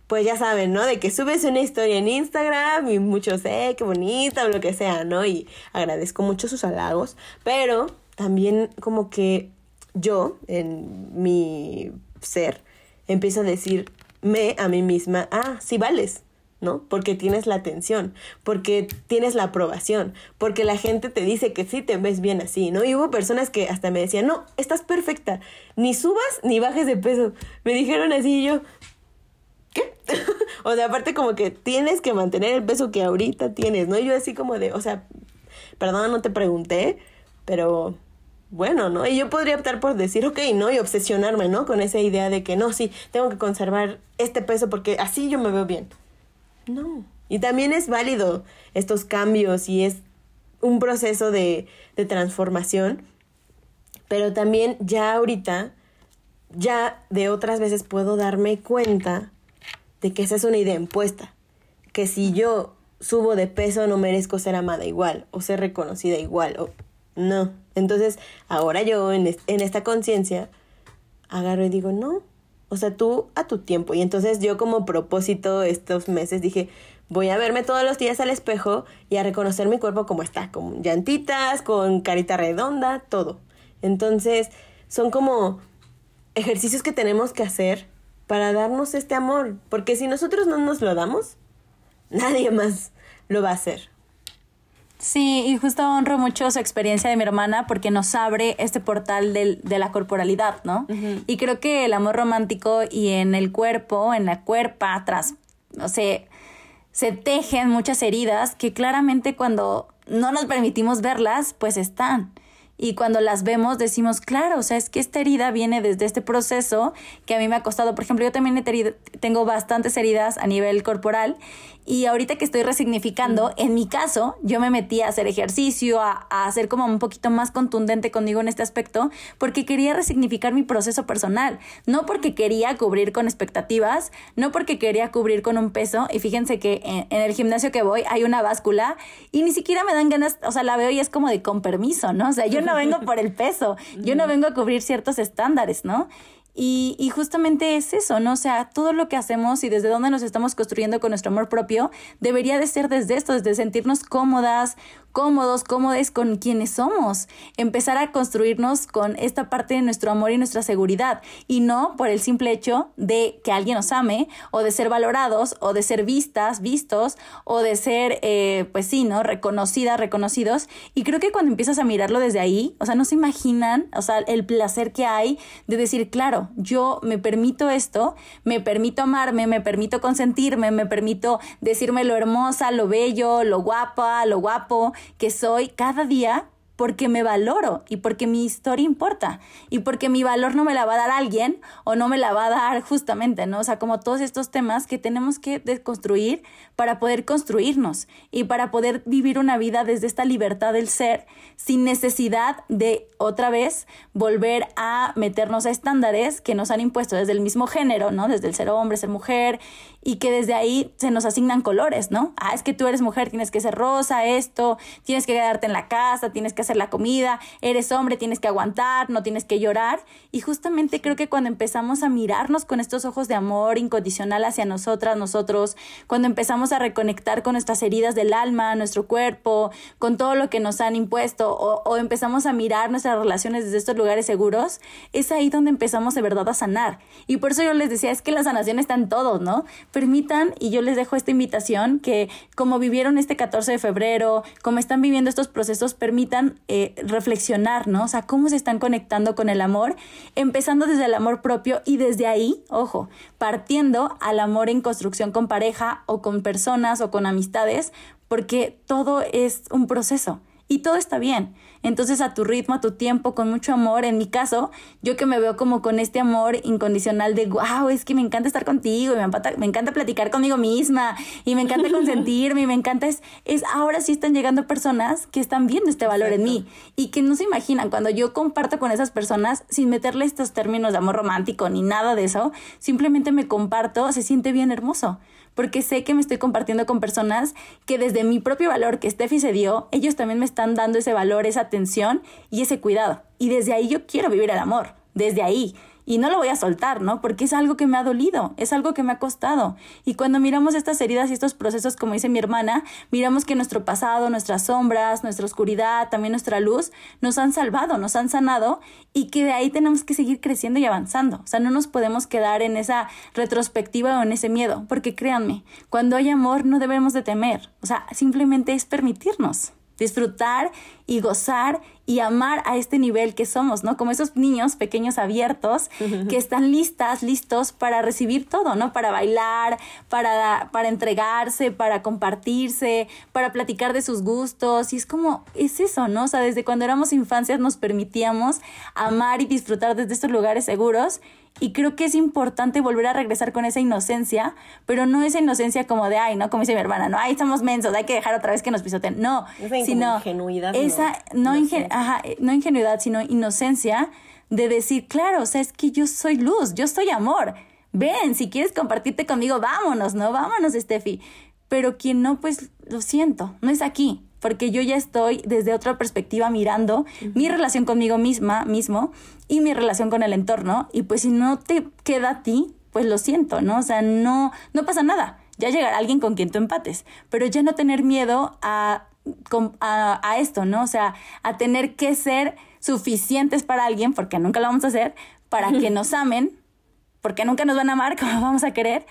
pues ya saben, ¿no? De que subes una historia en Instagram y muchos, eh, qué bonita o lo que sea, ¿no? Y agradezco mucho sus halagos, pero también como que yo, en mi ser, empiezo a decirme a mí misma, ah, sí vales, ¿no? Porque tienes la atención, porque tienes la aprobación, porque la gente te dice que sí te ves bien así, ¿no? Y hubo personas que hasta me decían, no, estás perfecta, ni subas ni bajes de peso. Me dijeron así y yo, ¿qué? (laughs) o sea, aparte como que tienes que mantener el peso que ahorita tienes, ¿no? Y yo así como de, o sea, perdón, no te pregunté, pero bueno, ¿no? Y yo podría optar por decir, ok, ¿no? Y obsesionarme, ¿no? Con esa idea de que no, sí, tengo que conservar este peso porque así yo me veo bien. No. Y también es válido estos cambios y es un proceso de, de transformación, pero también ya ahorita, ya de otras veces puedo darme cuenta de que esa es una idea impuesta, que si yo subo de peso no merezco ser amada igual o ser reconocida igual o no. Entonces, ahora yo en, en esta conciencia agarro y digo, no, o sea, tú a tu tiempo. Y entonces yo como propósito estos meses dije, voy a verme todos los días al espejo y a reconocer mi cuerpo como está, con llantitas, con carita redonda, todo. Entonces, son como ejercicios que tenemos que hacer para darnos este amor, porque si nosotros no nos lo damos, nadie más lo va a hacer. Sí, y justo honro mucho su experiencia de mi hermana porque nos abre este portal del, de la corporalidad, ¿no? Y creo que el amor romántico y en el cuerpo, en la cuerpa, atrás, no sé, se tejen muchas heridas que claramente cuando no nos permitimos verlas, pues están. Y cuando las vemos decimos, claro, o sea, es que esta herida viene desde este proceso que a mí me ha costado. Por ejemplo, yo también he tengo bastantes heridas a nivel corporal y ahorita que estoy resignificando, en mi caso, yo me metí a hacer ejercicio, a, a ser como un poquito más contundente conmigo en este aspecto, porque quería resignificar mi proceso personal. No porque quería cubrir con expectativas, no porque quería cubrir con un peso. Y fíjense que en, en el gimnasio que voy hay una báscula y ni siquiera me dan ganas, o sea, la veo y es como de con permiso, ¿no? O sea, yo no vengo (laughs) por el peso, yo no vengo a cubrir ciertos estándares, ¿no? Y, y, justamente es eso, ¿no? O sea, todo lo que hacemos y desde dónde nos estamos construyendo con nuestro amor propio debería de ser desde esto, desde sentirnos cómodas, cómodos, cómodes con quienes somos. Empezar a construirnos con esta parte de nuestro amor y nuestra seguridad. Y no por el simple hecho de que alguien nos ame, o de ser valorados, o de ser vistas, vistos, o de ser, eh, pues sí, ¿no? Reconocidas, reconocidos. Y creo que cuando empiezas a mirarlo desde ahí, o sea, no se imaginan, o sea, el placer que hay de decir, claro, yo me permito esto, me permito amarme, me permito consentirme, me permito decirme lo hermosa, lo bello, lo guapa, lo guapo que soy cada día porque me valoro y porque mi historia importa y porque mi valor no me la va a dar alguien o no me la va a dar justamente, ¿no? O sea, como todos estos temas que tenemos que desconstruir para poder construirnos y para poder vivir una vida desde esta libertad del ser sin necesidad de otra vez volver a meternos a estándares que nos han impuesto desde el mismo género, ¿no? Desde el ser hombre, ser mujer y que desde ahí se nos asignan colores, ¿no? Ah, es que tú eres mujer, tienes que ser rosa, esto, tienes que quedarte en la casa, tienes que hacer la comida, eres hombre, tienes que aguantar, no tienes que llorar. Y justamente creo que cuando empezamos a mirarnos con estos ojos de amor incondicional hacia nosotras, nosotros, cuando empezamos a reconectar con nuestras heridas del alma, nuestro cuerpo, con todo lo que nos han impuesto, o, empezamos a mirar nuestras relaciones desde estos lugares seguros, es ahí donde empezamos de verdad a sanar. Y por eso yo les decía, es que la sanación está en todos, ¿no? Permitan, y yo les dejo esta invitación, que como vivieron este 14 de febrero, como están viviendo estos procesos, permitan eh, reflexionar, ¿no? O sea, cómo se están conectando con el amor, empezando desde el amor propio y desde ahí, ojo, partiendo al amor en construcción con pareja o con personas o con amistades, porque todo es un proceso y todo está bien. Entonces a tu ritmo, a tu tiempo, con mucho amor. En mi caso, yo que me veo como con este amor incondicional de, wow, es que me encanta estar contigo y me encanta, me encanta platicar conmigo misma y me encanta (laughs) consentirme y me encanta es, es, ahora sí están llegando personas que están viendo este valor en mí y que no se imaginan. Cuando yo comparto con esas personas sin meterle estos términos de amor romántico ni nada de eso, simplemente me comparto, se siente bien hermoso porque sé que me estoy compartiendo con personas que desde mi propio valor que Steffi se dio, ellos también me están dando ese valor, esa atención y ese cuidado. Y desde ahí yo quiero vivir el amor, desde ahí y no lo voy a soltar, ¿no? Porque es algo que me ha dolido, es algo que me ha costado. Y cuando miramos estas heridas y estos procesos, como dice mi hermana, miramos que nuestro pasado, nuestras sombras, nuestra oscuridad, también nuestra luz, nos han salvado, nos han sanado y que de ahí tenemos que seguir creciendo y avanzando. O sea, no nos podemos quedar en esa retrospectiva o en ese miedo, porque créanme, cuando hay amor no debemos de temer, o sea, simplemente es permitirnos disfrutar y gozar y amar a este nivel que somos, ¿no? Como esos niños pequeños abiertos que están listas, listos para recibir todo, ¿no? Para bailar, para, para entregarse, para compartirse, para platicar de sus gustos. Y es como, es eso, ¿no? O sea, desde cuando éramos infancias nos permitíamos amar y disfrutar desde estos lugares seguros y creo que es importante volver a regresar con esa inocencia, pero no esa inocencia como de, ay, ¿no? Como dice mi hermana, no, ay, estamos mensos, hay que dejar otra vez que nos pisoten. No, sino ingenuidad. Esa, no, ajá, no ingenuidad, sino inocencia de decir, claro, o sea, es que yo soy luz, yo soy amor. Ven, si quieres compartirte conmigo, vámonos, ¿no? Vámonos, Steffi. Pero quien no, pues lo siento, no es aquí porque yo ya estoy desde otra perspectiva mirando mi relación conmigo misma, mismo, y mi relación con el entorno, y pues si no te queda a ti, pues lo siento, ¿no? O sea, no, no pasa nada. Ya llegará alguien con quien tú empates, pero ya no tener miedo a, a, a esto, ¿no? O sea, a tener que ser suficientes para alguien, porque nunca lo vamos a hacer, para que (laughs) nos amen, porque nunca nos van a amar como vamos a querer,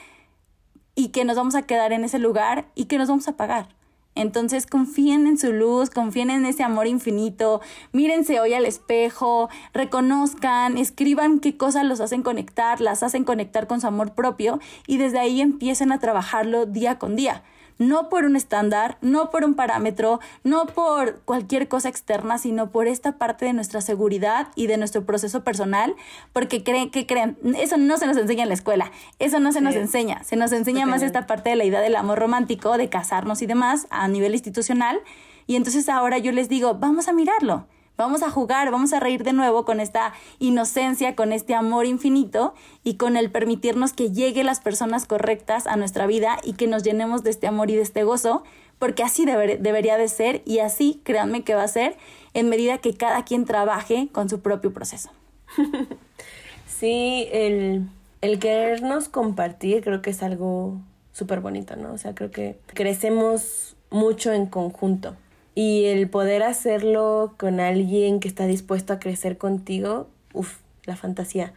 y que nos vamos a quedar en ese lugar y que nos vamos a pagar. Entonces confíen en su luz, confíen en ese amor infinito, mírense hoy al espejo, reconozcan, escriban qué cosas los hacen conectar, las hacen conectar con su amor propio y desde ahí empiecen a trabajarlo día con día no por un estándar, no por un parámetro, no por cualquier cosa externa, sino por esta parte de nuestra seguridad y de nuestro proceso personal, porque creen que creen, eso no se nos enseña en la escuela, eso no se nos enseña, se nos enseña más esta parte de la idea del amor romántico, de casarnos y demás a nivel institucional, y entonces ahora yo les digo, vamos a mirarlo. Vamos a jugar, vamos a reír de nuevo con esta inocencia, con este amor infinito y con el permitirnos que lleguen las personas correctas a nuestra vida y que nos llenemos de este amor y de este gozo, porque así debería de ser y así, créanme que va a ser, en medida que cada quien trabaje con su propio proceso. (laughs) sí, el, el querernos compartir creo que es algo súper bonito, ¿no? O sea, creo que crecemos mucho en conjunto. Y el poder hacerlo con alguien que está dispuesto a crecer contigo, uff, la fantasía.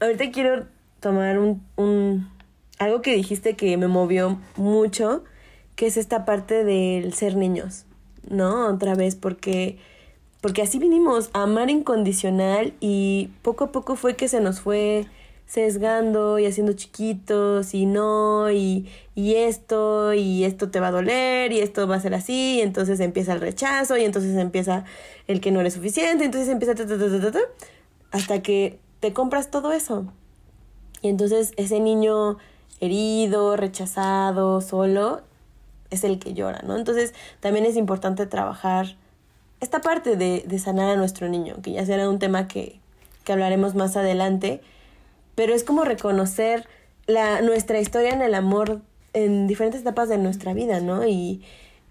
Ahorita quiero tomar un, un, algo que dijiste que me movió mucho, que es esta parte del ser niños, ¿no? Otra vez, porque, porque así vinimos, a amar incondicional y poco a poco fue que se nos fue sesgando y haciendo chiquitos y no, y, y esto, y esto te va a doler, y esto va a ser así, y entonces empieza el rechazo, y entonces empieza el que no eres suficiente, entonces empieza hasta que te compras todo eso. Y entonces ese niño herido, rechazado, solo, es el que llora, ¿no? Entonces también es importante trabajar esta parte de, de sanar a nuestro niño, que ya será un tema que, que hablaremos más adelante, pero es como reconocer la, nuestra historia en el amor en diferentes etapas de nuestra vida, ¿no? Y,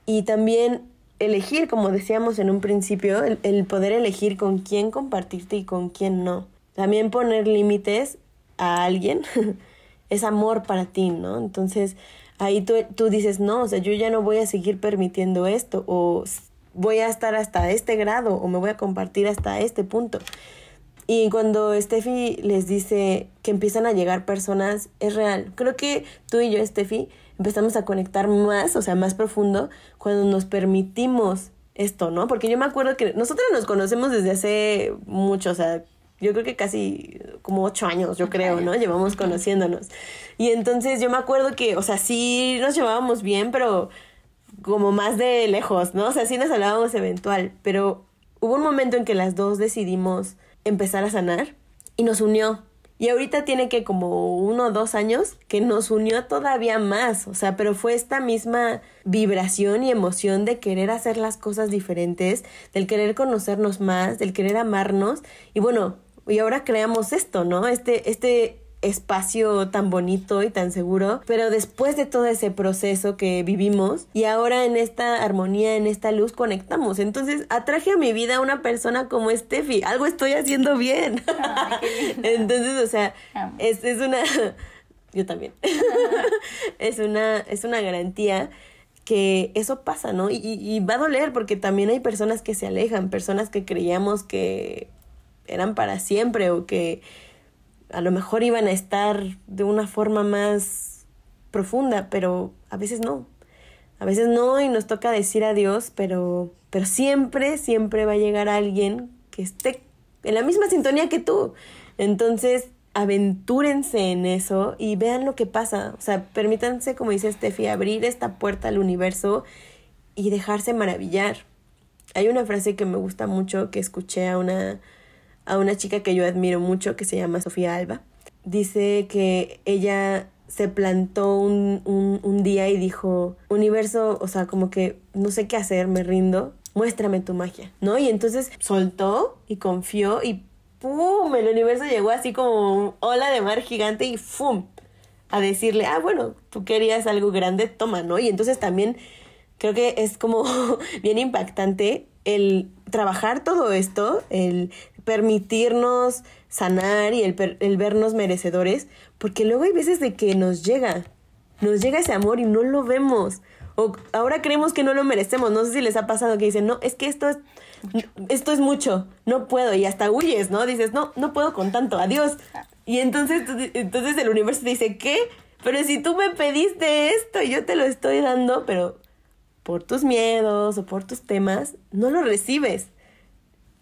y también elegir, como decíamos en un principio, el, el poder elegir con quién compartirte y con quién no. También poner límites a alguien (laughs) es amor para ti, ¿no? Entonces ahí tú, tú dices, no, o sea, yo ya no voy a seguir permitiendo esto o voy a estar hasta este grado o me voy a compartir hasta este punto. Y cuando Steffi les dice que empiezan a llegar personas, es real. Creo que tú y yo, Steffi, empezamos a conectar más, o sea, más profundo, cuando nos permitimos esto, ¿no? Porque yo me acuerdo que nosotros nos conocemos desde hace mucho, o sea, yo creo que casi como ocho años, yo creo, ¿no? Llevamos conociéndonos. Y entonces yo me acuerdo que, o sea, sí nos llevábamos bien, pero como más de lejos, ¿no? O sea, sí nos hablábamos eventual, pero hubo un momento en que las dos decidimos empezar a sanar y nos unió. Y ahorita tiene que como uno o dos años que nos unió todavía más, o sea, pero fue esta misma vibración y emoción de querer hacer las cosas diferentes, del querer conocernos más, del querer amarnos y bueno, y ahora creamos esto, ¿no? Este, este espacio tan bonito y tan seguro, pero después de todo ese proceso que vivimos y ahora en esta armonía, en esta luz conectamos. Entonces atraje a mi vida una persona como Steffi, algo estoy haciendo bien. (laughs) Entonces, o sea, es, es una... (laughs) Yo también. (laughs) es, una, es una garantía que eso pasa, ¿no? Y, y va a doler porque también hay personas que se alejan, personas que creíamos que eran para siempre o que a lo mejor iban a estar de una forma más profunda, pero a veces no. A veces no y nos toca decir adiós, pero, pero siempre, siempre va a llegar alguien que esté en la misma sintonía que tú. Entonces, aventúrense en eso y vean lo que pasa. O sea, permítanse, como dice Steffi, abrir esta puerta al universo y dejarse maravillar. Hay una frase que me gusta mucho que escuché a una a una chica que yo admiro mucho que se llama Sofía Alba. Dice que ella se plantó un, un, día y dijo, universo, o sea, como que no sé qué hacer, me rindo, muéstrame tu magia, ¿no? Y entonces soltó y confió y ¡pum! El universo llegó así como ola de mar gigante y ¡pum! A decirle, ah, bueno, tú querías algo grande, toma, ¿no? Y entonces también creo que es como (laughs) bien impactante el trabajar todo esto, el permitirnos sanar y el, el, vernos merecedores, porque luego hay veces de que nos llega, nos llega ese amor y no lo vemos. O ahora creemos que no lo merecemos. No sé si les ha pasado que dicen, no, es que esto es, esto es mucho, no puedo. Y hasta huyes, ¿no? Dices, no, no puedo con tanto, adiós. Y entonces, entonces el universo te dice, ¿qué? Pero si tú me pediste esto y yo te lo estoy dando, pero por tus miedos o por tus temas, no lo recibes.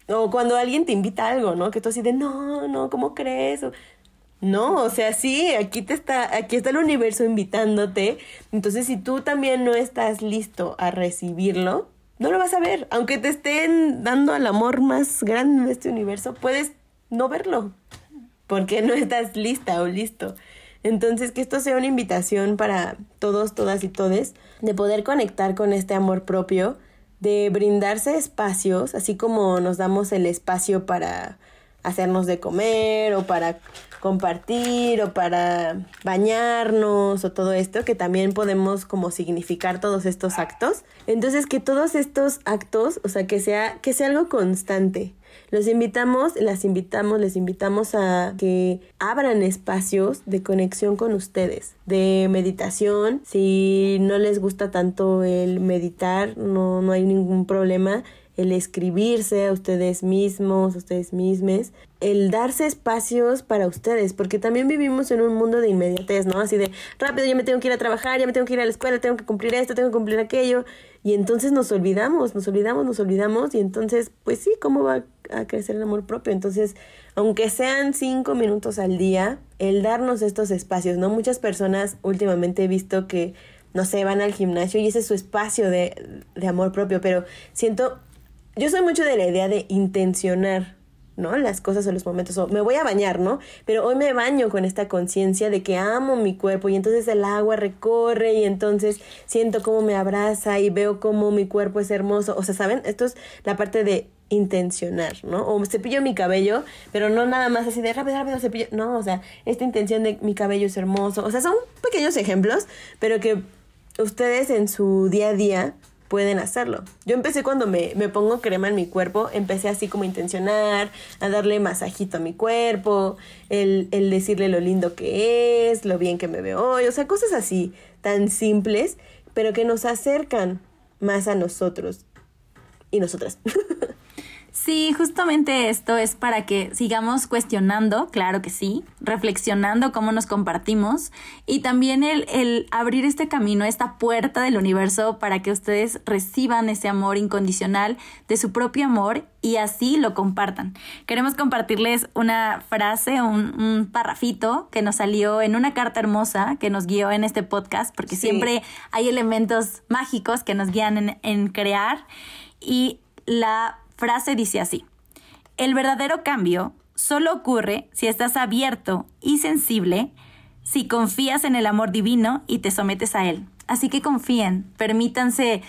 O cuando alguien te invita a algo, ¿no? Que tú así de, no, no, ¿cómo crees? no, o sea, sí, aquí te está, aquí está el universo invitándote. Entonces, si tú también no estás listo a recibirlo, no lo vas a ver. Aunque te estén dando al amor más grande de este universo, puedes no verlo. Porque no estás lista o listo. Entonces, que esto sea una invitación para todos, todas y todes, de poder conectar con este amor propio de brindarse espacios, así como nos damos el espacio para hacernos de comer o para compartir o para bañarnos o todo esto, que también podemos como significar todos estos actos. Entonces que todos estos actos, o sea, que sea que sea algo constante, los invitamos, las invitamos, les invitamos a que abran espacios de conexión con ustedes, de meditación. Si no les gusta tanto el meditar, no, no hay ningún problema el escribirse a ustedes mismos, a ustedes mismes, el darse espacios para ustedes, porque también vivimos en un mundo de inmediatez, ¿no? Así de rápido, ya me tengo que ir a trabajar, ya me tengo que ir a la escuela, tengo que cumplir esto, tengo que cumplir aquello, y entonces nos olvidamos, nos olvidamos, nos olvidamos, y entonces, pues sí, ¿cómo va a crecer el amor propio? Entonces, aunque sean cinco minutos al día, el darnos estos espacios, ¿no? Muchas personas últimamente he visto que no sé, van al gimnasio y ese es su espacio de, de amor propio, pero siento yo soy mucho de la idea de intencionar, ¿no? Las cosas en los momentos. O me voy a bañar, ¿no? Pero hoy me baño con esta conciencia de que amo mi cuerpo y entonces el agua recorre y entonces siento cómo me abraza y veo cómo mi cuerpo es hermoso. O sea, ¿saben? Esto es la parte de intencionar, ¿no? O cepillo mi cabello, pero no nada más así de rápido, rápido cepillo. No, o sea, esta intención de mi cabello es hermoso. O sea, son pequeños ejemplos, pero que ustedes en su día a día pueden hacerlo. Yo empecé cuando me, me, pongo crema en mi cuerpo, empecé así como a intencionar, a darle masajito a mi cuerpo, el, el decirle lo lindo que es, lo bien que me veo hoy, o sea, cosas así tan simples, pero que nos acercan más a nosotros y nosotras. (laughs) Sí, justamente esto es para que sigamos cuestionando, claro que sí, reflexionando cómo nos compartimos y también el, el, abrir este camino, esta puerta del universo para que ustedes reciban ese amor incondicional de su propio amor y así lo compartan. Queremos compartirles una frase, un, un parrafito que nos salió en una carta hermosa que nos guió en este podcast, porque siempre hay elementos mágicos que nos guían en, en crear y la frase dice así, el verdadero cambio solo ocurre si estás abierto y sensible, si confías en el amor divino y te sometes a él. Así que confíen, permítanse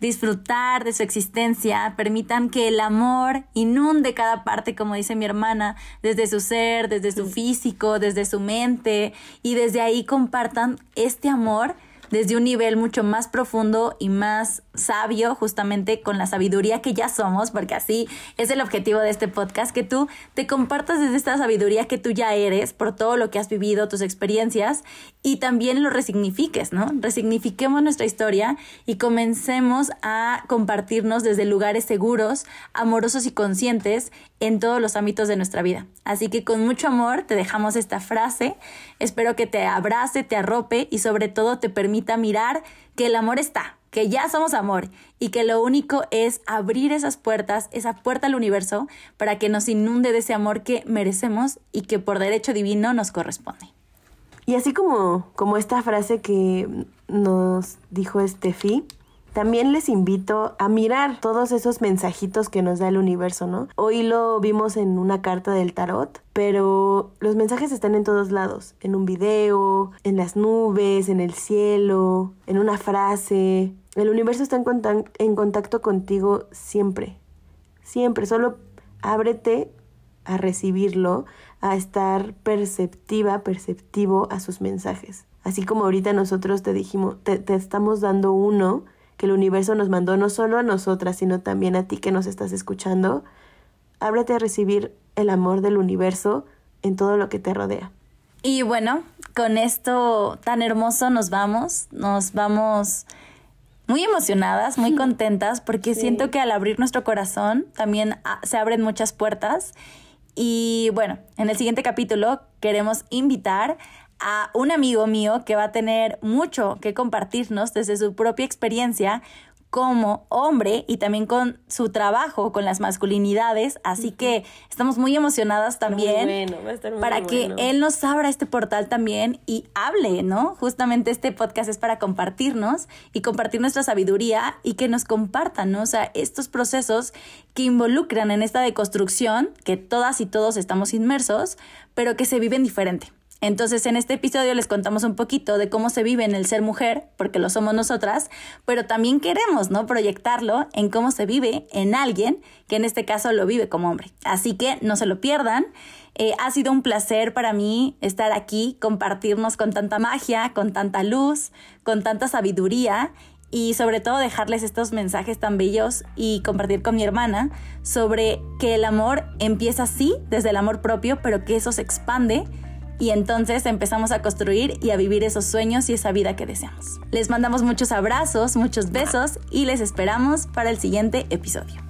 disfrutar de su existencia, permitan que el amor inunde cada parte, como dice mi hermana, desde su ser, desde su físico, desde su mente, y desde ahí compartan este amor desde un nivel mucho más profundo y más sabio, justamente con la sabiduría que ya somos, porque así es el objetivo de este podcast, que tú te compartas desde esta sabiduría que tú ya eres por todo lo que has vivido, tus experiencias, y también lo resignifiques, ¿no? Resignifiquemos nuestra historia y comencemos a compartirnos desde lugares seguros, amorosos y conscientes en todos los ámbitos de nuestra vida. Así que con mucho amor te dejamos esta frase, espero que te abrace, te arrope y sobre todo te permita mirar que el amor está, que ya somos amor y que lo único es abrir esas puertas, esa puerta al universo para que nos inunde de ese amor que merecemos y que por derecho divino nos corresponde. Y así como, como esta frase que nos dijo Estefi, también les invito a mirar todos esos mensajitos que nos da el universo, ¿no? Hoy lo vimos en una carta del tarot, pero los mensajes están en todos lados, en un video, en las nubes, en el cielo, en una frase. El universo está en, en contacto contigo siempre, siempre, solo ábrete a recibirlo, a estar perceptiva, perceptivo a sus mensajes. Así como ahorita nosotros te dijimos, te, te estamos dando uno, que el universo nos mandó no solo a nosotras, sino también a ti que nos estás escuchando, ábrete a recibir el amor del universo en todo lo que te rodea. Y bueno, con esto tan hermoso nos vamos, nos vamos muy emocionadas, muy contentas, porque siento que al abrir nuestro corazón también ah, se abren muchas puertas. Y bueno, en el siguiente capítulo queremos invitar a un amigo mío que va a tener mucho que compartirnos desde su propia experiencia como hombre y también con su trabajo con las masculinidades, así que estamos muy emocionadas también para que él nos abra este portal también y hable, ¿no? Justamente este podcast es para compartirnos y compartir nuestra sabiduría y que nos compartan, ¿no? O sea, estos procesos que involucran en esta deconstrucción que todas y todos estamos inmersos, pero que se viven diferente. Entonces, en este episodio les contamos un poquito de cómo se vive en el ser mujer, porque lo somos nosotras, pero también queremos, ¿no? Proyectarlo en cómo se vive en alguien que en este caso lo vive como hombre. Así que no se lo pierdan. Eh, ha sido un placer para mí estar aquí, compartirnos con tanta magia, con tanta luz, con tanta sabiduría y sobre todo dejarles estos mensajes tan bellos y compartir con mi hermana sobre que el amor empieza así, desde el amor propio, pero que eso se expande y entonces empezamos a construir y a vivir esos sueños y esa vida que deseamos. Les mandamos muchos abrazos, muchos besos y les esperamos para el siguiente episodio.